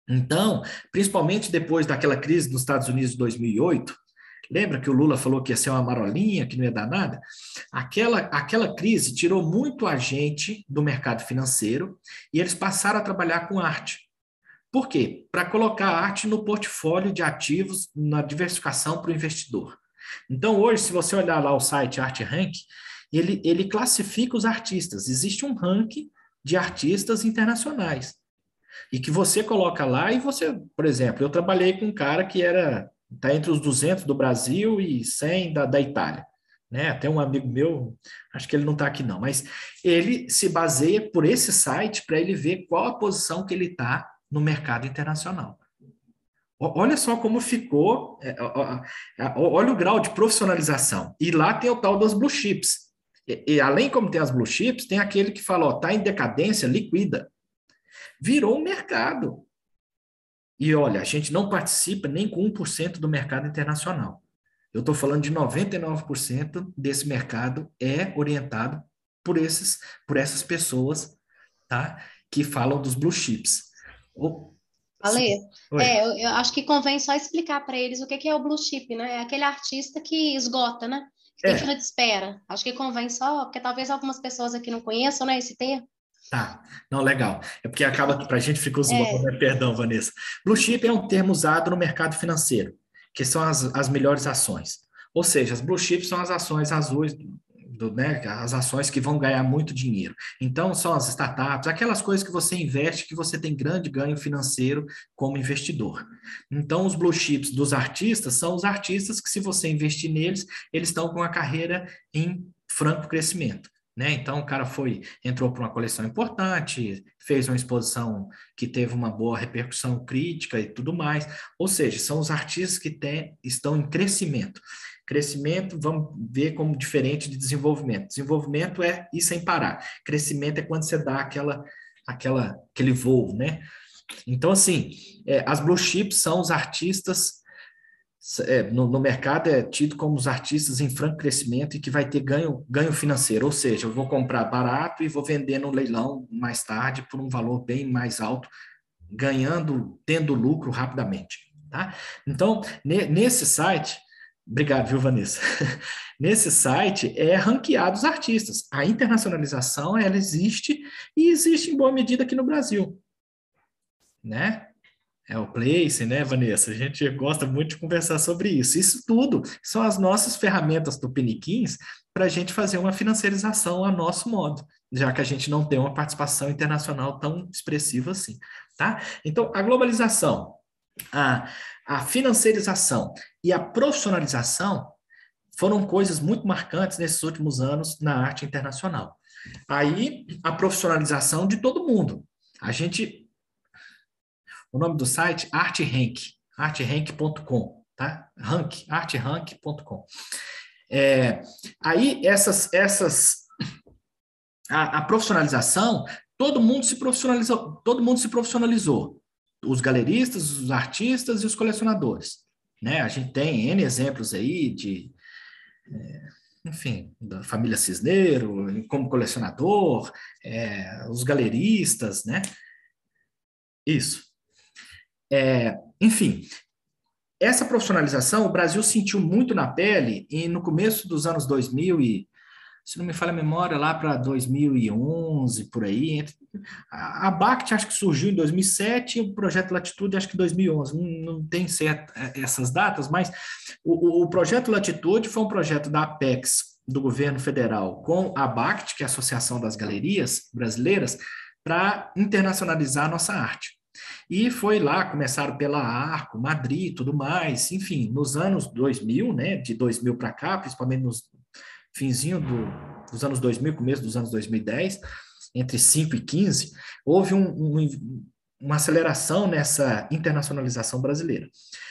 Então, principalmente depois daquela crise nos Estados Unidos de 2008, Lembra que o Lula falou que ia ser uma marolinha, que não ia dar nada? Aquela, aquela crise tirou muito a gente do mercado financeiro e eles passaram a trabalhar com arte. Por quê? Para colocar a arte no portfólio de ativos, na diversificação para o investidor. Então, hoje, se você olhar lá o site Art Rank, ele, ele classifica os artistas. Existe um ranking de artistas internacionais. E que você coloca lá e você, por exemplo, eu trabalhei com um cara que era está entre os 200 do Brasil e 100 da, da Itália. Né? Até um amigo meu, acho que ele não está aqui não, mas ele se baseia por esse site para ele ver qual a posição que ele está no mercado internacional. Olha só como ficou, é, olha o grau de profissionalização. E lá tem o tal das blue chips. E, e além como tem as blue chips, tem aquele que fala, está em decadência, liquida. Virou um mercado. E olha, a gente não participa nem com 1% do mercado internacional. Eu estou falando de 99% desse mercado é orientado por, esses, por essas pessoas tá? que falam dos blue chips. Ale, é, eu, eu, acho que convém só explicar para eles o que, que, é o blue chip, né? É aquele artista que esgota, né? Que tem é. fila de espera. Acho que convém só, porque talvez algumas pessoas aqui não conheçam né, esse termo. Tá, não, legal. É porque acaba que para a gente ficou zoando, é. né? Perdão, Vanessa. Blue chip é um termo usado no mercado financeiro, que são as, as melhores ações. Ou seja, as blue chips são as ações azuis, do, né, as ações que vão ganhar muito dinheiro. Então, são as startups, aquelas coisas que você investe que você tem grande ganho financeiro como investidor. Então, os blue chips dos artistas são os artistas que, se você investir neles, eles estão com a carreira em franco crescimento. Né? Então, o cara foi, entrou para uma coleção importante, fez uma exposição que teve uma boa repercussão crítica e tudo mais. Ou seja, são os artistas que tem, estão em crescimento. Crescimento, vamos ver como diferente de desenvolvimento. Desenvolvimento é ir sem parar. Crescimento é quando você dá aquela, aquela, aquele voo, né? Então, assim, é, as blue chips são os artistas é, no, no, mercado é tido como os artistas em franco crescimento e que vai ter ganho, ganho financeiro, ou seja, eu vou comprar barato e vou vender no leilão mais tarde por um valor bem mais alto, ganhando, tendo lucro rapidamente. Tá? Então, ne, nesse site, obrigado, viu, Vanessa? nesse site é ranqueado os artistas. A internacionalização, ela existe e existe em boa medida aqui no Brasil. Né? É o Place, né, Vanessa? A gente gosta muito de conversar sobre isso. Isso tudo são as nossas ferramentas do Piniquins para a gente fazer uma financiarização a nosso modo, já que a gente não tem uma participação internacional tão expressiva assim, tá? Então, a globalização, a, a financiarização e a profissionalização foram coisas muito marcantes nesses últimos anos na arte internacional. Aí, a profissionalização de todo mundo. A gente o nome do site, ArtRank, artrank.com, tá? Rank, artrank.com. É, aí, essas, essas a, a, profissionalização, todo mundo se profissionalizou, todo mundo se profissionalizou. Os galeristas, os artistas e os colecionadores. Né? A gente tem N exemplos aí de, é, enfim, da família Cisneiro, como colecionador, é, os galeristas, né? Isso. É, enfim, essa profissionalização o Brasil sentiu muito na pele e no começo dos anos 2000 e se não me falha a memória lá para 2011 por aí a, BACT acho que surgiu em 2007 e o projeto Latitude acho que 2011 não, não tem certo é, essas datas mas o, o projeto Latitude foi um projeto da Apex do governo federal com a BACT que é a Associação das Galerias Brasileiras para internacionalizar a nossa arte e foi lá, começaram pela Arco, Madrid, tudo mais, enfim, nos anos 2000, né, de 2000 para cá, principalmente nos finzinho do, dos anos 2000, começo dos anos 2010, entre 5 e 15, houve um, um, uma aceleração nessa internacionalização brasileira.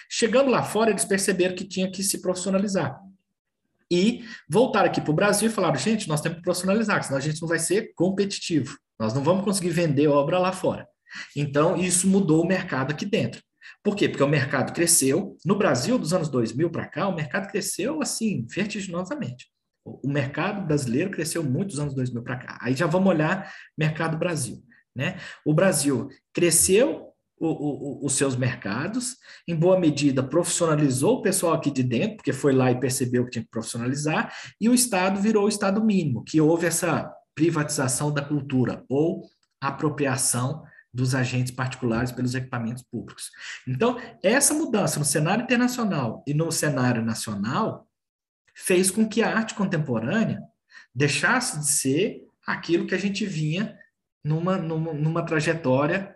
Chegando lá fora, eles perceberam que tinha que se profissionalizar. E voltaram aqui para o Brasil e falaram: gente, nós temos que profissionalizar, senão a gente não vai ser competitivo. Nós não vamos conseguir vender obra lá fora. Então, isso mudou o mercado aqui dentro. Por quê? Porque o mercado cresceu. No Brasil, dos anos 2000 para cá, o mercado cresceu assim, vertiginosamente. O mercado brasileiro cresceu muito dos anos 2000 para cá. Aí já vamos olhar mercado Brasil. Né? O Brasil cresceu o, o, os seus mercados, em boa medida profissionalizou o pessoal aqui de dentro, porque foi lá e percebeu que tinha que profissionalizar, e o Estado virou o Estado mínimo, que houve essa privatização da cultura, ou apropriação dos agentes particulares pelos equipamentos públicos. Então, essa mudança no cenário internacional e no cenário nacional fez com que a arte contemporânea deixasse de ser aquilo que a gente vinha numa, numa, numa trajetória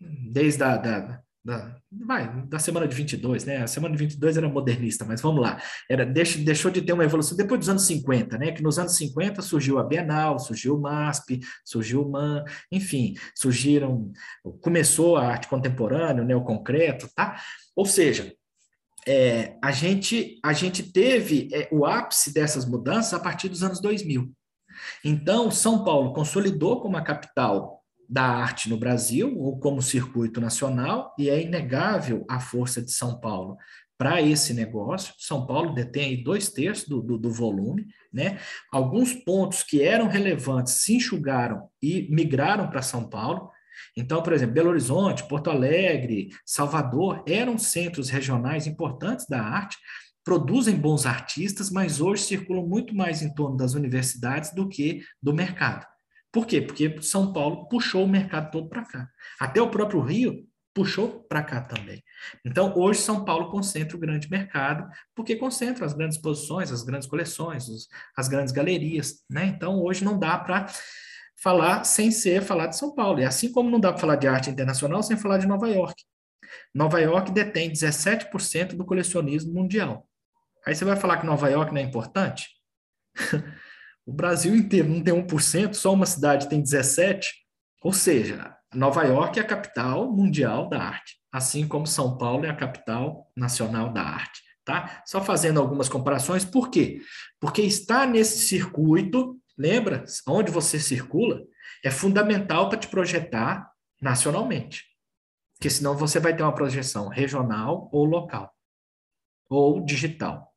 desde a da, da, vai, da semana de 22, né? A semana de 22 era modernista, mas vamos lá. Era, deixou, deixou de ter uma evolução depois dos anos 50, né? Que nos anos 50 surgiu a Bienal, surgiu o MASP, surgiu o MAN, enfim, surgiram, começou a arte contemporânea, o neoconcreto, tá? Ou seja, é, a, gente, a gente teve é, o ápice dessas mudanças a partir dos anos 2000. Então, São Paulo consolidou como a capital da arte no Brasil, ou como circuito nacional, e é inegável a força de São Paulo para esse negócio. São Paulo detém dois terços do, do, do, volume, né? Alguns pontos que eram relevantes se enxugaram e migraram para São Paulo. Então, por exemplo, Belo Horizonte, Porto Alegre, Salvador eram centros regionais importantes da arte, produzem bons artistas, mas hoje circulam muito mais em torno das universidades do que do mercado. Por quê? Porque São Paulo puxou o mercado todo para cá. Até o próprio Rio puxou para cá também. Então, hoje São Paulo concentra o grande mercado, porque concentra as grandes posições, as grandes coleções, os, as grandes galerias, né? Então, hoje não dá para falar sem ser falar de São Paulo. E assim como não dá para falar de arte internacional sem falar de Nova York. Nova York detém 17% do colecionismo mundial. Aí você vai falar que Nova York não é importante? O Brasil inteiro não tem 1%, só uma cidade tem 17%. Ou seja, Nova York é a capital mundial da arte, assim como São Paulo é a capital nacional da arte. Tá? Só fazendo algumas comparações, por quê? Porque estar nesse circuito, lembra, onde você circula, é fundamental para te projetar nacionalmente. Porque senão você vai ter uma projeção regional ou local. ou digital.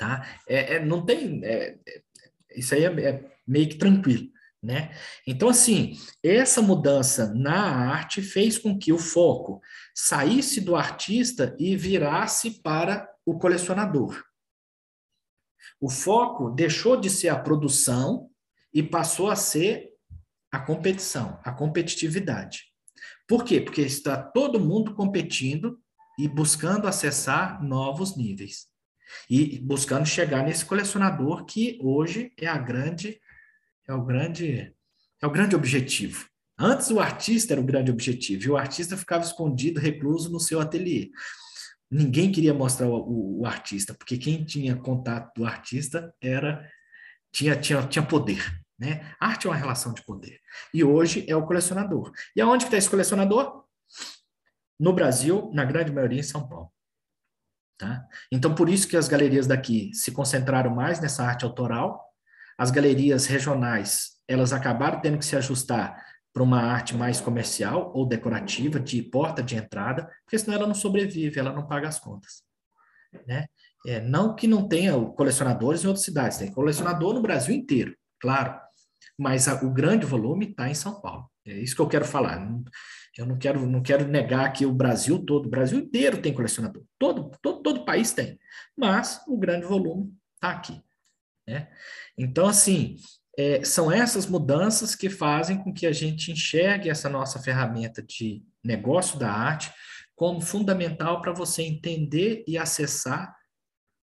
Tá? É, é não tem. É, é isso aí é, é meio que tranquilo. Né? Então, assim, essa mudança na arte fez com que o foco saísse do artista e virasse para o colecionador. O foco deixou de ser a produção e passou a ser a competição, a competitividade. Por quê? Porque está todo mundo competindo e buscando acessar novos níveis. E buscando chegar nesse colecionador que hoje é a grande é o grande é o grande objetivo. Antes o artista era o grande objetivo, e o artista ficava escondido, recluso no seu ateliê. Ninguém queria mostrar o, o, o artista, porque quem tinha contato do artista era tinha, tinha, tinha poder. Né? Arte é uma relação de poder. E hoje é o colecionador. E aonde está esse colecionador? No Brasil, na grande maioria, em São Paulo. Tá? Então, por isso que as galerias daqui se concentraram mais nessa arte autoral. As galerias regionais, elas acabaram tendo que se ajustar para uma arte mais comercial ou decorativa, de porta de entrada, porque senão ela não sobrevive, ela não paga as contas. Né? É, não que não tenha colecionadores em outras cidades, tem colecionador no Brasil inteiro, claro, mas a, o grande volume está em São Paulo. É isso que eu quero falar. Eu não quero, não quero negar que o Brasil todo, o Brasil inteiro tem colecionador, todo, todo, todo país tem, mas o grande volume está aqui. Né? Então, assim, é, são essas mudanças que fazem com que a gente enxergue essa nossa ferramenta de negócio da arte como fundamental para você entender e acessar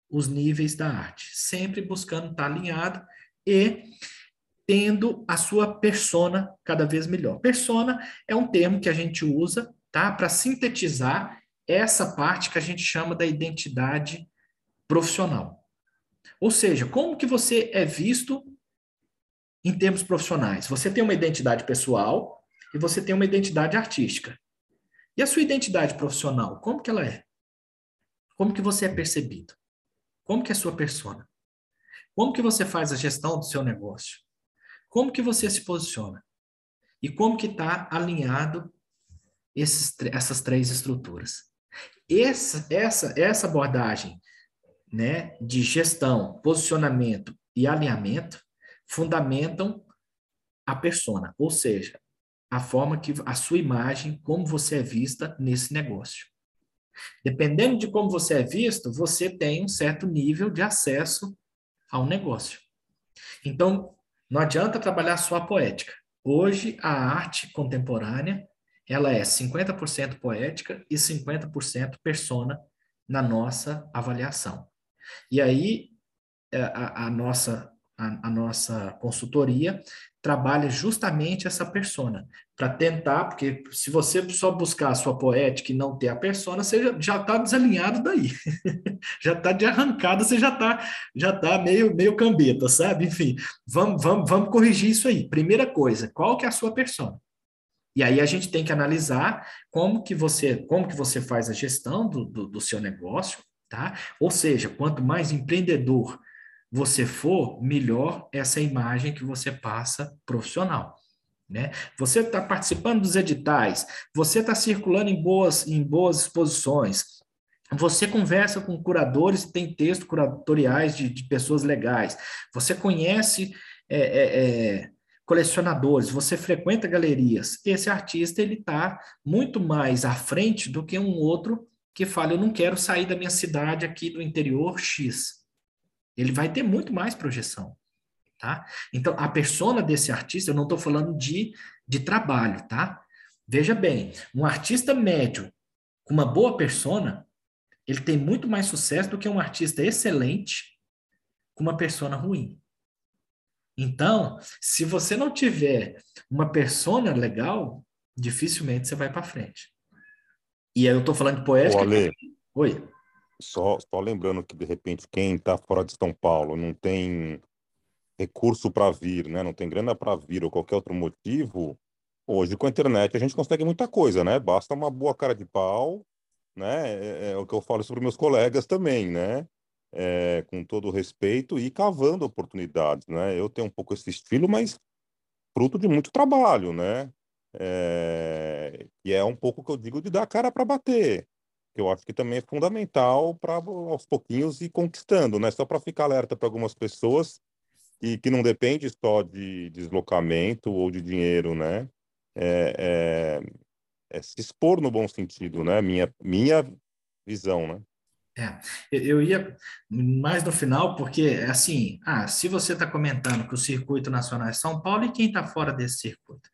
os níveis da arte, sempre buscando estar alinhado e tendo a sua persona cada vez melhor. Persona é um termo que a gente usa, tá, para sintetizar essa parte que a gente chama da identidade profissional. Ou seja, como que você é visto em termos profissionais. Você tem uma identidade pessoal e você tem uma identidade artística. E a sua identidade profissional, como que ela é? Como que você é percebido? Como que é a sua persona? Como que você faz a gestão do seu negócio? Como que você se posiciona? E como que está alinhado esses, essas três estruturas? Essa, essa, essa abordagem né, de gestão, posicionamento e alinhamento fundamentam a persona, ou seja, a forma que a sua imagem, como você é vista nesse negócio. Dependendo de como você é visto, você tem um certo nível de acesso ao negócio. Então, não adianta trabalhar só a poética. Hoje, a arte contemporânea, ela é 50% poética e 50% persona na nossa avaliação. E aí, é, a, a nossa a, a nossa consultoria trabalha justamente essa persona, para tentar, porque se você só buscar a sua poética e não ter a persona, você já está desalinhado daí. já está de arrancada, você já está já tá meio, meio cambeta, sabe? Enfim, vamos, vamos, vamos corrigir isso aí. Primeira coisa, qual que é a sua persona? E aí a gente tem que analisar como que você, como que você faz a gestão do, do, do seu negócio, tá? Ou seja, quanto mais empreendedor você for, melhor essa imagem que você passa profissional. Né? Você está participando dos editais, você está circulando em boas, em boas exposições, você conversa com curadores, tem textos curatoriais de, de pessoas legais, você conhece é, é, é, colecionadores, você frequenta galerias. Esse artista ele está muito mais à frente do que um outro que fala: eu não quero sair da minha cidade aqui do interior X. Ele vai ter muito mais projeção, tá? Então, a persona desse artista, eu não estou falando de, de trabalho, tá? Veja bem, um artista médio com uma boa persona, ele tem muito mais sucesso do que um artista excelente com uma persona ruim. Então, se você não tiver uma persona legal, dificilmente você vai para frente. E aí eu estou falando de poética. Oi. Só, só lembrando que, de repente, quem está fora de São Paulo não tem recurso para vir, né? não tem grana para vir ou qualquer outro motivo, hoje com a internet a gente consegue muita coisa, né? Basta uma boa cara de pau, né? É, é o que eu falo sobre meus colegas também, né? É, com todo respeito e cavando oportunidades, né? Eu tenho um pouco esse estilo, mas fruto de muito trabalho, né? É, e é um pouco que eu digo de dar cara para bater, que eu acho que também é fundamental para aos pouquinhos ir conquistando, né? Só para ficar alerta para algumas pessoas e que não depende só de deslocamento ou de dinheiro, né? É, é, é se expor no bom sentido, né? Minha, minha visão, né? É, eu ia mais no final, porque assim, ah, se você está comentando que o circuito nacional é São Paulo e quem está fora desse circuito?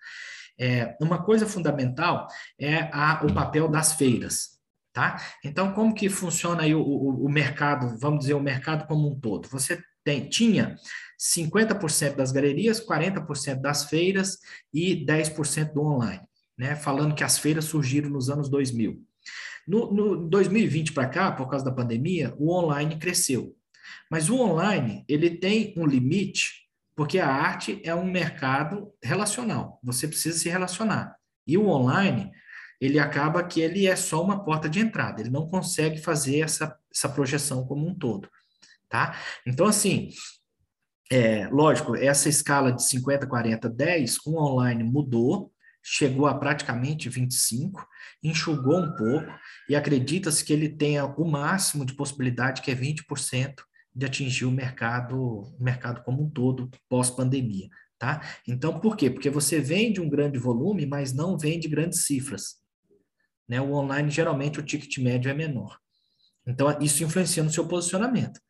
É, uma coisa fundamental é a, o papel das feiras. Tá? Então, como que funciona aí o, o, o mercado, vamos dizer, o mercado como um todo? Você tem, tinha 50% das galerias, 40% das feiras e 10% do online, né? Falando que as feiras surgiram nos anos 2000. No, no 2020 para cá, por causa da pandemia, o online cresceu. Mas o online, ele tem um limite, porque a arte é um mercado relacional. Você precisa se relacionar. E o online, ele acaba que ele é só uma porta de entrada, ele não consegue fazer essa, essa projeção como um todo, tá? Então, assim, é, lógico, essa escala de 50, 40, 10, o online mudou, chegou a praticamente 25, enxugou um pouco, e acredita-se que ele tenha o máximo de possibilidade, que é 20%, de atingir o mercado, o mercado como um todo, pós-pandemia, tá? Então, por quê? Porque você vende um grande volume, mas não vende grandes cifras. Né? O online, geralmente, o ticket médio é menor. Então, isso influencia no seu posicionamento.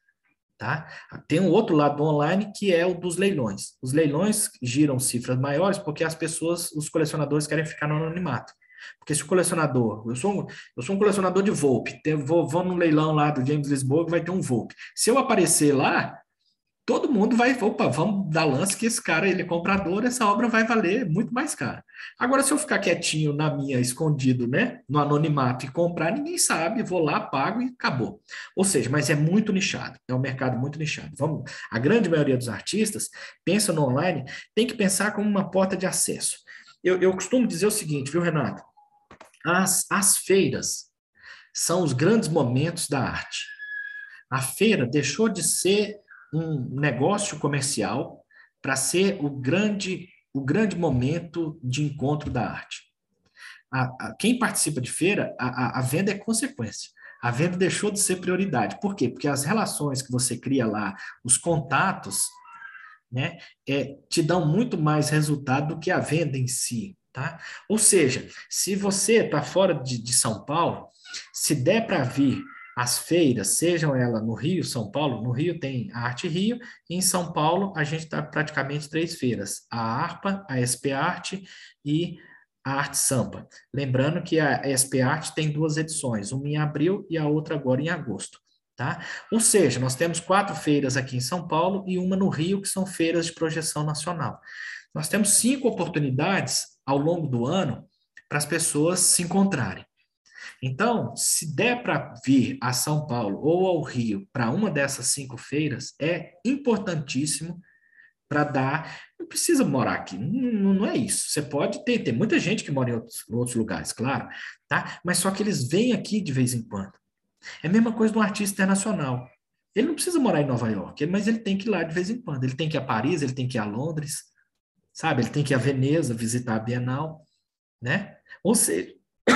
Tá? Tem um outro lado do online que é o dos leilões. Os leilões giram cifras maiores porque as pessoas, os colecionadores querem ficar no anonimato. Porque se o colecionador, eu sou um, eu sou um colecionador de Volpe, vou, vou no leilão lá do James Lisboa vai ter um Volpe. Se eu aparecer lá, todo mundo vai, opa, vamos dar lance que esse cara ele é comprador, essa obra vai valer muito mais caro. Agora, se eu ficar quietinho na minha, escondido, né, no anonimato e comprar, ninguém sabe, vou lá, pago e acabou. Ou seja, mas é muito nichado, é um mercado muito nichado. Vamos, a grande maioria dos artistas pensa no online, tem que pensar como uma porta de acesso. Eu, eu costumo dizer o seguinte, viu, Renato? As, as feiras são os grandes momentos da arte. A feira deixou de ser um negócio comercial para ser o grande, o grande momento de encontro da arte. A, a, quem participa de feira, a, a, venda é consequência. A venda deixou de ser prioridade. Por quê? Porque as relações que você cria lá, os contatos, né, é, te dão muito mais resultado do que a venda em si. Tá? Ou seja, se você está fora de, de São Paulo, se der para vir as feiras, sejam elas no Rio, São Paulo, no Rio tem a Arte Rio, e em São Paulo a gente está praticamente três feiras, a ARPA, a SP Arte e a Arte Sampa. Lembrando que a SP Arte tem duas edições, uma em abril e a outra agora em agosto. Tá? Ou seja, nós temos quatro feiras aqui em São Paulo e uma no Rio, que são feiras de projeção nacional. Nós temos cinco oportunidades ao longo do ano para as pessoas se encontrarem. Então, se der para vir a São Paulo ou ao Rio para uma dessas cinco feiras, é importantíssimo para dar. Não precisa morar aqui, não, não, é isso. Você pode ter, tem muita gente que mora em outros, em outros lugares, claro, tá? Mas só que eles vêm aqui de vez em quando. É a mesma coisa um artista internacional. Ele não precisa morar em Nova York, mas ele tem que ir lá de vez em quando. Ele tem que ir a Paris, ele tem que ir a Londres, sabe? Ele tem que ir a Veneza, visitar a Bienal, né? Ou seja,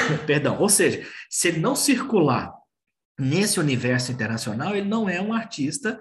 Perdão. Ou seja, se ele não circular nesse universo internacional, ele não é um artista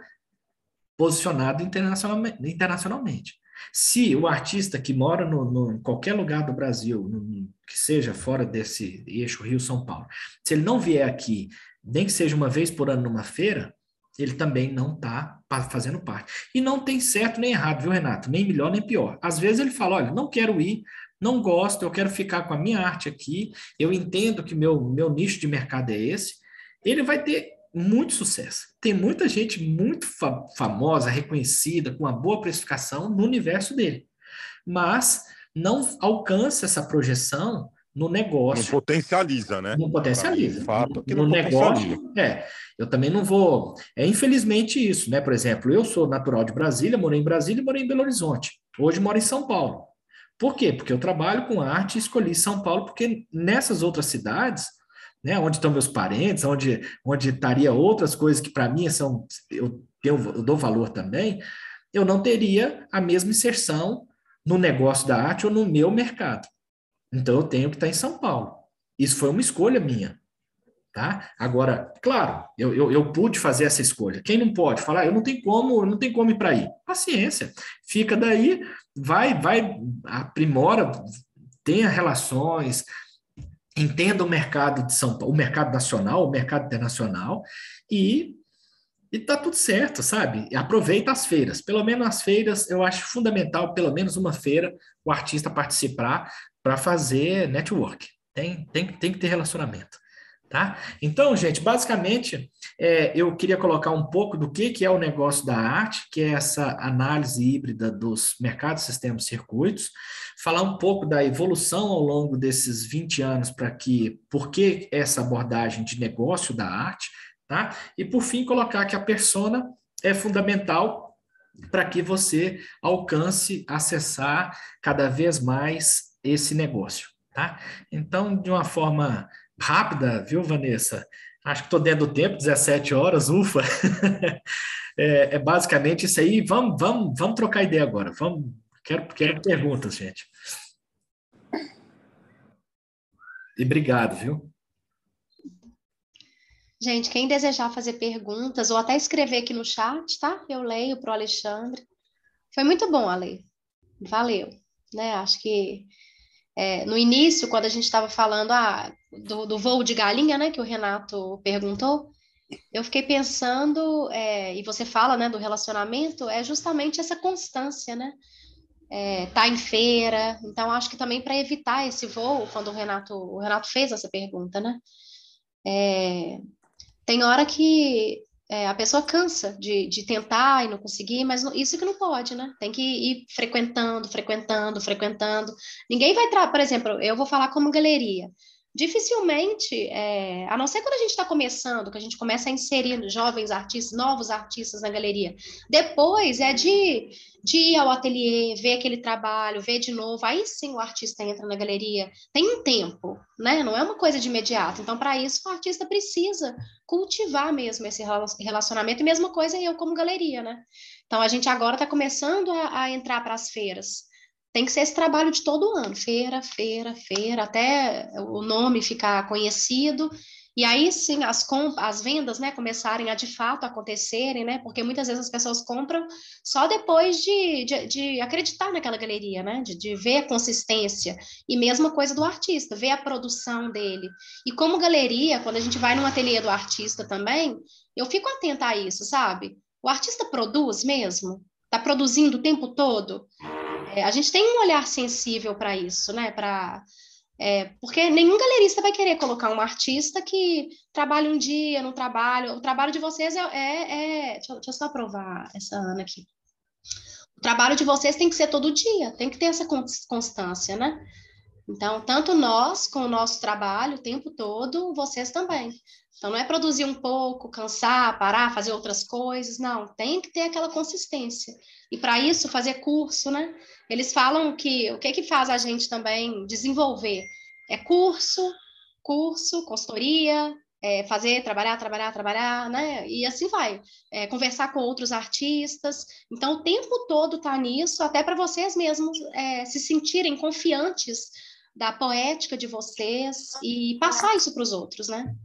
posicionado internacionalmente. Se o artista que mora no, em qualquer lugar do Brasil, no, que seja fora desse eixo Rio-São Paulo, se ele não vier aqui, nem que seja uma vez por ano numa feira, ele também não está fazendo parte. E não tem certo nem errado, viu, Renato? Nem melhor nem pior. Às vezes ele fala: olha, não quero ir, não gosto, eu quero ficar com a minha arte aqui, eu entendo que meu, meu nicho de mercado é esse, ele vai ter muito sucesso. Tem muita gente muito fa famosa, reconhecida, com uma boa precificação no universo dele, mas não alcança essa projeção no negócio. Não potencializa, né? Não potencializa. fato, no, no negócio, é. Eu também não vou. É infelizmente isso, né? Por exemplo, eu sou natural de Brasília, morei em Brasília e morei em Belo Horizonte. Hoje moro em São Paulo. Por quê? Porque eu trabalho com arte e escolhi São Paulo, porque nessas outras cidades, né, onde estão meus parentes, onde, onde estaria outras coisas que para mim são, eu, eu, eu dou valor também, eu não teria a mesma inserção no negócio da arte ou no meu mercado. Então eu tenho que estar em São Paulo. Isso foi uma escolha minha. Tá? Agora, claro, eu, eu, eu, pude fazer essa escolha. Quem não pode falar, eu não tenho como, não tem como ir para aí. Paciência. Fica daí, vai, vai, aprimora, tenha relações, entenda o mercado de São Paulo, o mercado nacional, o mercado internacional, e e tá tudo certo, sabe? Aproveita as feiras. Pelo menos as feiras, eu acho fundamental, pelo menos uma feira, o artista participar para fazer network. Tem, tem, tem que ter relacionamento. Tá? Então, gente, basicamente, é, eu queria colocar um pouco do que, que é o negócio da arte, que é essa análise híbrida dos mercados, sistemas, circuitos, falar um pouco da evolução ao longo desses 20 anos para que, por que essa abordagem de negócio da arte, tá? E por fim, colocar que a persona é fundamental para que você alcance acessar cada vez mais esse negócio, tá? Então, de uma forma rápida, viu, Vanessa? Acho que estou dentro do tempo, 17 horas, ufa. é, é, basicamente isso aí. Vamos, vamos, vamos trocar ideia agora. Vamos, quero, quero perguntas, gente. E obrigado, viu? Gente, quem desejar fazer perguntas ou até escrever aqui no chat, tá? Eu leio para o Alexandre. Foi muito bom, Ale. Valeu. Né? Acho que é, no início, quando a gente estava falando ah, do, do, voo de galinha, né, que o Renato perguntou, eu fiquei pensando, é, e você fala, né, do relacionamento, é justamente essa constância, né? É, tá em feira, então acho que também para evitar esse voo, quando o Renato, o Renato fez essa pergunta, né? É, tem hora que é, a pessoa cansa de, de tentar e não conseguir, mas isso que não pode, né? Tem que ir frequentando, frequentando, frequentando. Ninguém vai, por exemplo, eu vou falar como galeria dificilmente, é, a não ser quando a gente está começando, que a gente começa a inserir jovens artistas, novos artistas na galeria. Depois é de, de ir ao ateliê, ver aquele trabalho, ver de novo, aí sim o artista entra na galeria. Tem um tempo, né? Não é uma coisa de imediato. Então, para isso, o artista precisa cultivar mesmo esse relacionamento. E mesma coisa eu como galeria, né? Então, a gente agora está começando a, a entrar para as feiras tem que ser esse trabalho de todo ano, feira, feira, feira, até o nome ficar conhecido, e aí sim as, as vendas né, começarem a de fato acontecerem, né? Porque muitas vezes as pessoas compram só depois de, de, de acreditar naquela galeria, né? De, de, ver a consistência. E mesma coisa do artista, ver a produção dele. E como galeria, quando a gente vai num ateliê do artista também, eu fico atenta a isso, sabe? O artista produz mesmo? Está produzindo o tempo todo? É, a gente tem um olhar sensível para isso, né? Para é, porque nenhum galerista vai querer colocar um artista que trabalha um dia, no trabalho. O trabalho de vocês é. é, é deixa, deixa, eu só aprovar essa Ana aqui. O trabalho de vocês tem que ser todo dia, tem que ter essa constância, né? Então, tanto nós com o nosso trabalho o tempo todo, vocês também. Então, não é produzir um pouco, cansar, parar, fazer outras coisas, não. Tem que ter aquela consistência. E para isso, fazer curso, né? Eles falam que o que, que faz a gente também desenvolver é curso, curso, consultoria, é fazer, trabalhar, trabalhar, trabalhar, né? E assim vai. É, conversar com outros artistas. Então, o tempo todo tá nisso, até para vocês mesmos é, se sentirem confiantes da poética de vocês e passar isso para os outros, né?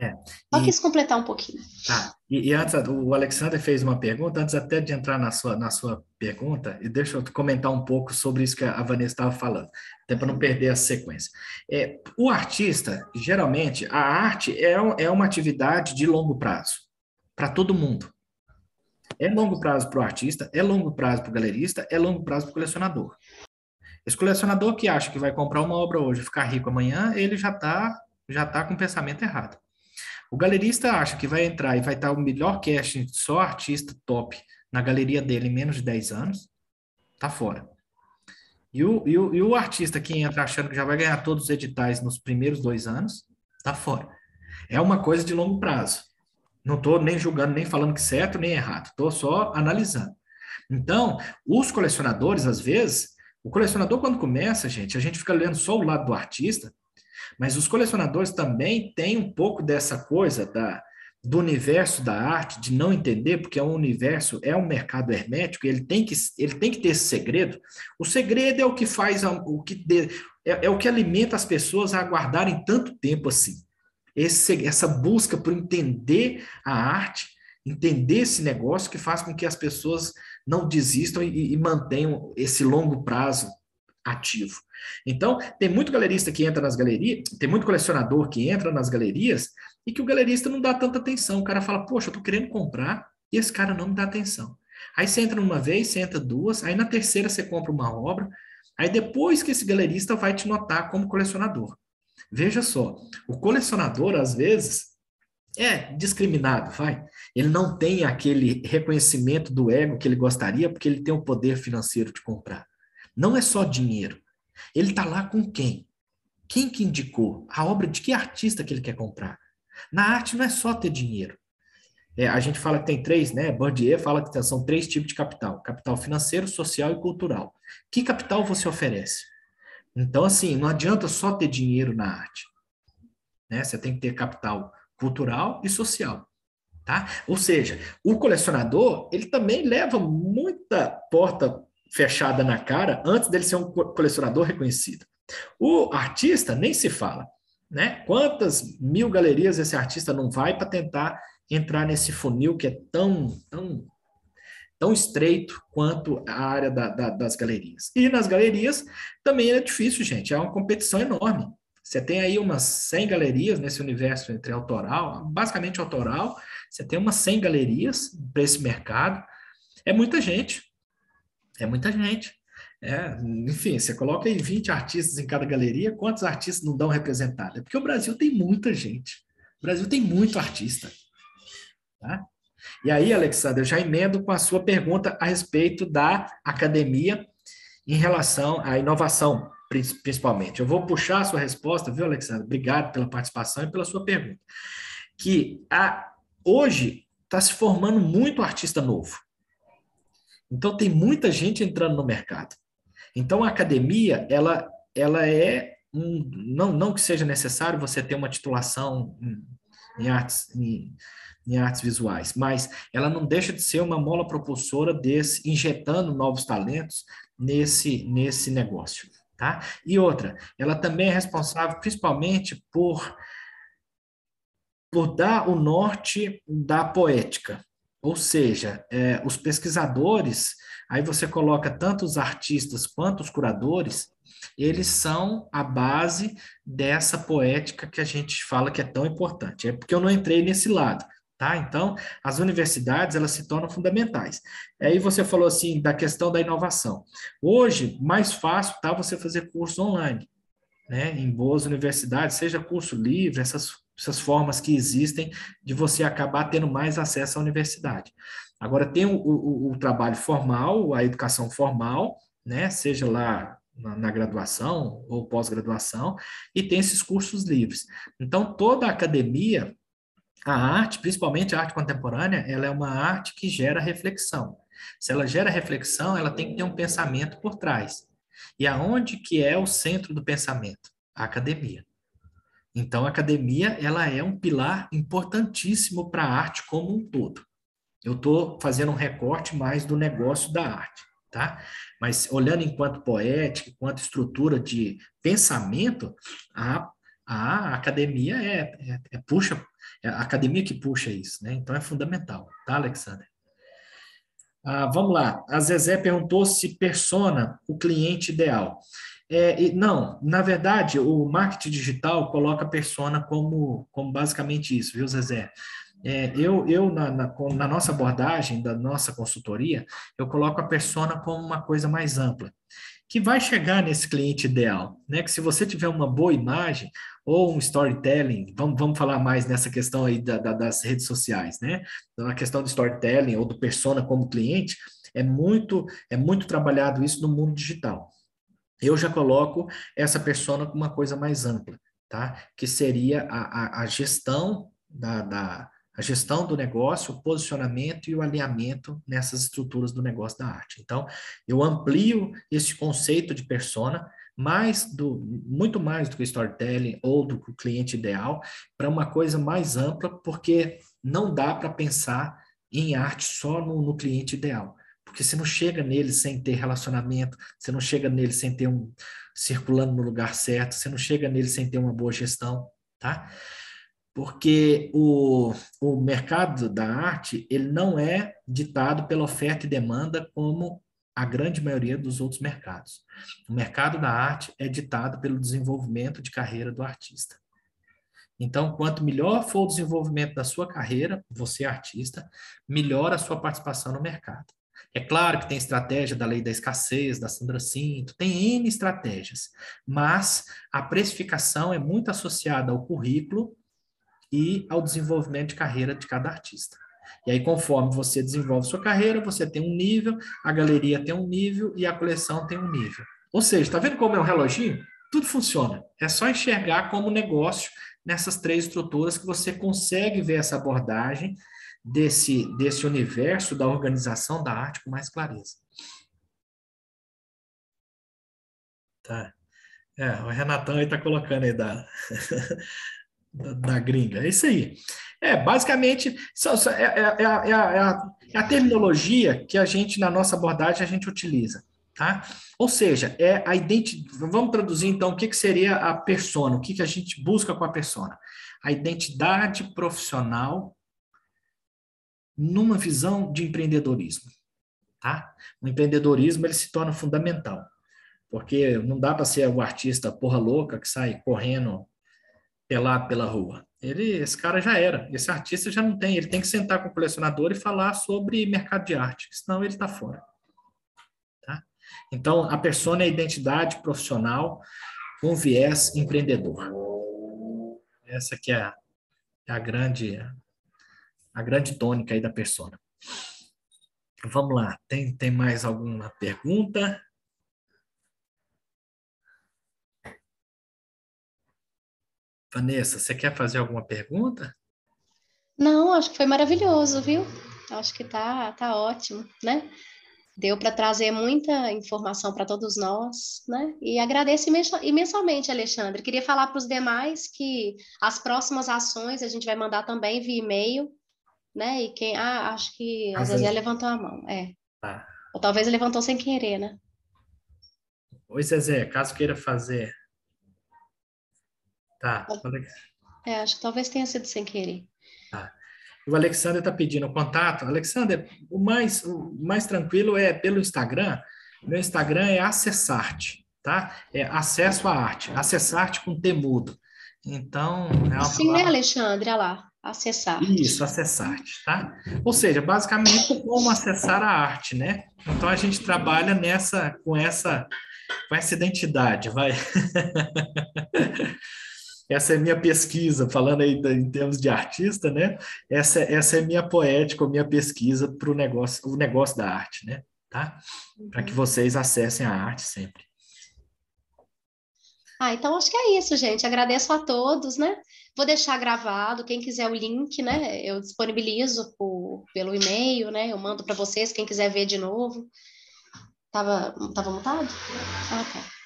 É. Só quis completar um pouquinho. Tá. E, e, antes, o Alexander fez uma pergunta, antes até de entrar na sua, na sua pergunta, e deixa eu comentar um pouco sobre isso que a Vanessa estava falando, até para não perder a sequência. É, o artista, geralmente, a arte é, é uma atividade de longo prazo, para todo mundo. É longo prazo para o artista, é longo prazo para o galerista, é longo prazo para o colecionador. Esse colecionador que acha que vai comprar uma obra hoje e ficar rico amanhã, ele já está já tá com o pensamento errado. O galerista acha que vai entrar e vai estar o melhor casting só artista top na galeria dele em menos de 10 anos, tá fora. E o, e o, e o artista que entra achando que já vai ganhar todos os editais nos primeiros dois anos, tá fora. É uma coisa de longo prazo. Não estou nem julgando, nem falando que certo nem errado. Estou só analisando. Então, os colecionadores, às vezes, o colecionador, quando começa, gente, a gente fica lendo só o lado do artista, mas os colecionadores também têm um pouco dessa coisa da, do universo da arte, de não entender, porque é um universo, é um mercado hermético, ele tem que, ele tem que ter esse segredo. O segredo é o que faz, o que é, é o que alimenta as pessoas a aguardarem tanto tempo assim. Esse, essa busca por entender a arte, entender esse negócio que faz com que as pessoas não desistam e, e mantenham esse longo prazo ativo. Então, tem muito galerista que entra nas galerias, tem muito colecionador que entra nas galerias e que o galerista não dá tanta atenção. O cara fala, poxa, eu tô querendo comprar e esse cara não me dá atenção. Aí você entra numa vez, você entra duas, aí na terceira você compra uma obra, aí depois que esse galerista vai te notar como colecionador. Veja só, o colecionador, às vezes, é discriminado, vai. Ele não tem aquele reconhecimento do ego que ele gostaria, porque ele tem o poder financeiro de comprar. Não é só dinheiro. Ele está lá com quem? Quem que indicou? A obra de que artista que ele quer comprar? Na arte não é só ter dinheiro. É, a gente fala que tem três, né? Bourdieu fala que são três tipos de capital: capital financeiro, social e cultural. Que capital você oferece? Então, assim, não adianta só ter dinheiro na arte. Né? Você tem que ter capital cultural e social. Tá? Ou seja, o colecionador, ele também leva muita porta fechada na cara antes dele ser um colecionador reconhecido. O artista nem se fala, né? Quantas mil galerias esse artista não vai para tentar entrar nesse funil que é tão, tão, tão estreito quanto a área da, da, das galerias. E nas galerias também é difícil, gente, é uma competição enorme. Você tem aí umas 100 galerias nesse universo entre autoral, basicamente autoral, você tem umas 100 galerias para esse mercado. É muita gente. É muita gente. É, enfim, você coloca aí 20 artistas em cada galeria, quantos artistas não dão representado? É porque o Brasil tem muita gente. O Brasil tem muito artista. Tá? E aí, Alexandre, eu já emendo com a sua pergunta a respeito da academia em relação à inovação, principalmente. Eu vou puxar a sua resposta, viu, Alexandre? Obrigado pela participação e pela sua pergunta. Que a, hoje está se formando muito artista novo. Então tem muita gente entrando no mercado. Então a academia, ela, ela é um, não, não que seja necessário você ter uma titulação em, em artes em, em artes visuais, mas ela não deixa de ser uma mola propulsora desse injetando novos talentos nesse nesse negócio, tá? E outra, ela também é responsável principalmente por por dar o norte da poética, ou seja, é, os pesquisadores, aí você coloca tanto os artistas quanto os curadores, eles são a base dessa poética que a gente fala que é tão importante. É porque eu não entrei nesse lado, tá? Então, as universidades, elas se tornam fundamentais. Aí você falou assim da questão da inovação. Hoje, mais fácil tá você fazer curso online, né? Em boas universidades, seja curso livre, essas essas formas que existem de você acabar tendo mais acesso à universidade. Agora, tem o, o, o trabalho formal, a educação formal, né, seja lá na, na graduação ou pós-graduação, e tem esses cursos livres. Então, toda a academia, a arte, principalmente a arte contemporânea, ela é uma arte que gera reflexão. Se ela gera reflexão, ela tem que ter um pensamento por trás. E aonde que é o centro do pensamento? A academia. Então, a academia ela é um pilar importantíssimo para a arte como um todo. Eu estou fazendo um recorte mais do negócio da arte, tá? Mas olhando enquanto poética, enquanto estrutura de pensamento, a, a academia é, é, é puxa, é a academia que puxa isso, né? Então é fundamental, tá, Alexander? Ah, vamos lá. A Zezé perguntou se persona o cliente ideal. É, não, na verdade, o marketing digital coloca a persona como, como basicamente isso, viu, Zezé? É, eu, eu na, na, na, nossa abordagem, da nossa consultoria, eu coloco a persona como uma coisa mais ampla, que vai chegar nesse cliente ideal, né? Que se você tiver uma boa imagem ou um storytelling, vamos, vamos falar mais nessa questão aí da, da, das redes sociais, né? Então, a questão do storytelling ou do persona como cliente, é muito, é muito trabalhado isso no mundo digital eu já coloco essa persona como uma coisa mais ampla, tá? Que seria a, a, a gestão da, da, a gestão do negócio, o posicionamento e o alinhamento nessas estruturas do negócio da arte. Então, eu amplio esse conceito de persona mais do muito mais do que storytelling ou do cliente ideal para uma coisa mais ampla, porque não dá para pensar em arte só no, no cliente ideal. Porque você não chega nele sem ter relacionamento, você não chega nele sem ter um circulando no lugar certo, você não chega nele sem ter uma boa gestão, tá? Porque o, o mercado da arte, ele não é ditado pela oferta e demanda como a grande maioria dos outros mercados. O mercado da arte é ditado pelo desenvolvimento de carreira do artista. Então, quanto melhor for o desenvolvimento da sua carreira, você artista, melhor a sua participação no mercado. É claro que tem estratégia da lei da escassez, da Sandra Cinto, tem N estratégias, mas a precificação é muito associada ao currículo e ao desenvolvimento de carreira de cada artista. E aí, conforme você desenvolve sua carreira, você tem um nível, a galeria tem um nível e a coleção tem um nível. Ou seja, está vendo como é um reloginho? Tudo funciona. É só enxergar como negócio nessas três estruturas que você consegue ver essa abordagem desse, desse universo da organização da arte com mais clareza. Tá. É, o Renatão aí está colocando aí da, da, da, gringa. É isso aí. É, basicamente, é, é, é, é, a, é a terminologia que a gente, na nossa abordagem, a gente utiliza. Tá? Ou seja, é a identidade. Vamos traduzir então o que, que seria a persona, o que, que a gente busca com a persona. A identidade profissional numa visão de empreendedorismo. Tá? O empreendedorismo ele se torna fundamental, porque não dá para ser o artista porra louca que sai correndo pelado pela rua. Ele, esse cara já era, esse artista já não tem, ele tem que sentar com o colecionador e falar sobre mercado de arte, senão ele está fora. Tá? Então, a persona é a identidade profissional com viés empreendedor. Essa que é a, é a grande a grande tônica aí da persona. Vamos lá, tem, tem mais alguma pergunta? Vanessa, você quer fazer alguma pergunta? Não, acho que foi maravilhoso, viu? Acho que tá, tá ótimo, né? Deu para trazer muita informação para todos nós, né? E agradeço imensamente, Alexandre. Queria falar para os demais que as próximas ações a gente vai mandar também via e-mail né? E quem. Ah, acho que a Zezé levantou a mão. É. Tá. Ou talvez levantou sem querer, né? Oi, Zezé, caso queira fazer. Tá. É, acho que talvez tenha sido sem querer. Tá. O Alexander está pedindo contato. Alexander, o mais, o mais tranquilo é pelo Instagram. Meu Instagram é acessarte, tá? É acesso à arte. Acessarte com temudo. Então, é uma Sim, né, palavra... né, Alexandre? Olha lá. Acessar. Isso, acessar, tá? Ou seja, basicamente como acessar a arte, né? Então a gente trabalha nessa com essa com essa identidade, vai. essa é minha pesquisa, falando aí em termos de artista, né? Essa, essa é minha poética, minha pesquisa para o negócio, o negócio da arte, né? Tá? Para que uhum. vocês acessem a arte sempre. Ah, então acho que é isso, gente. Agradeço a todos, né? Vou deixar gravado, quem quiser o link, né? Eu disponibilizo por, pelo e-mail, né? Eu mando para vocês, quem quiser ver de novo. Tava, tava mutado? Ah, tá.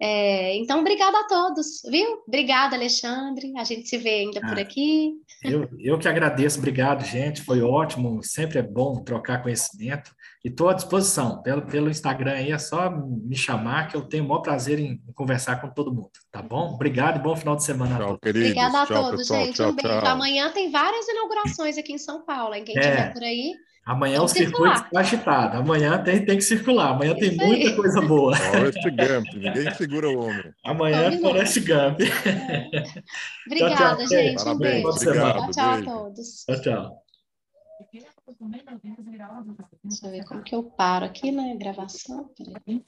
É, então, obrigada a todos, viu? Obrigada, Alexandre. A gente se vê ainda ah, por aqui. Eu, eu que agradeço, obrigado, gente. Foi ótimo, sempre é bom trocar conhecimento. E estou à disposição. Pelo, pelo Instagram aí é só me chamar, que eu tenho o maior prazer em, conversar com todo mundo. Tá bom? Obrigado e bom final de semana tchau, a todos. Queridos, Obrigada a tchau, todos, pessoal, gente. Tchau, um beijo. Amanhã tem várias inaugurações aqui em São Paulo, hein? Quem estiver é. por aí. Amanhã o circuito está agitado. Amanhã tem, tem que circular. Amanhã tem muita coisa boa. Forrest Gump. Ninguém segura o homem. Amanhã é Forrest Gump. É. Obrigada, tchau, tchau. gente. Parabéns. Um beijo. Obrigado, tchau, tchau a todos. Tchau, tchau. Deixa eu ver como que eu paro aqui na né? gravação. Peraí.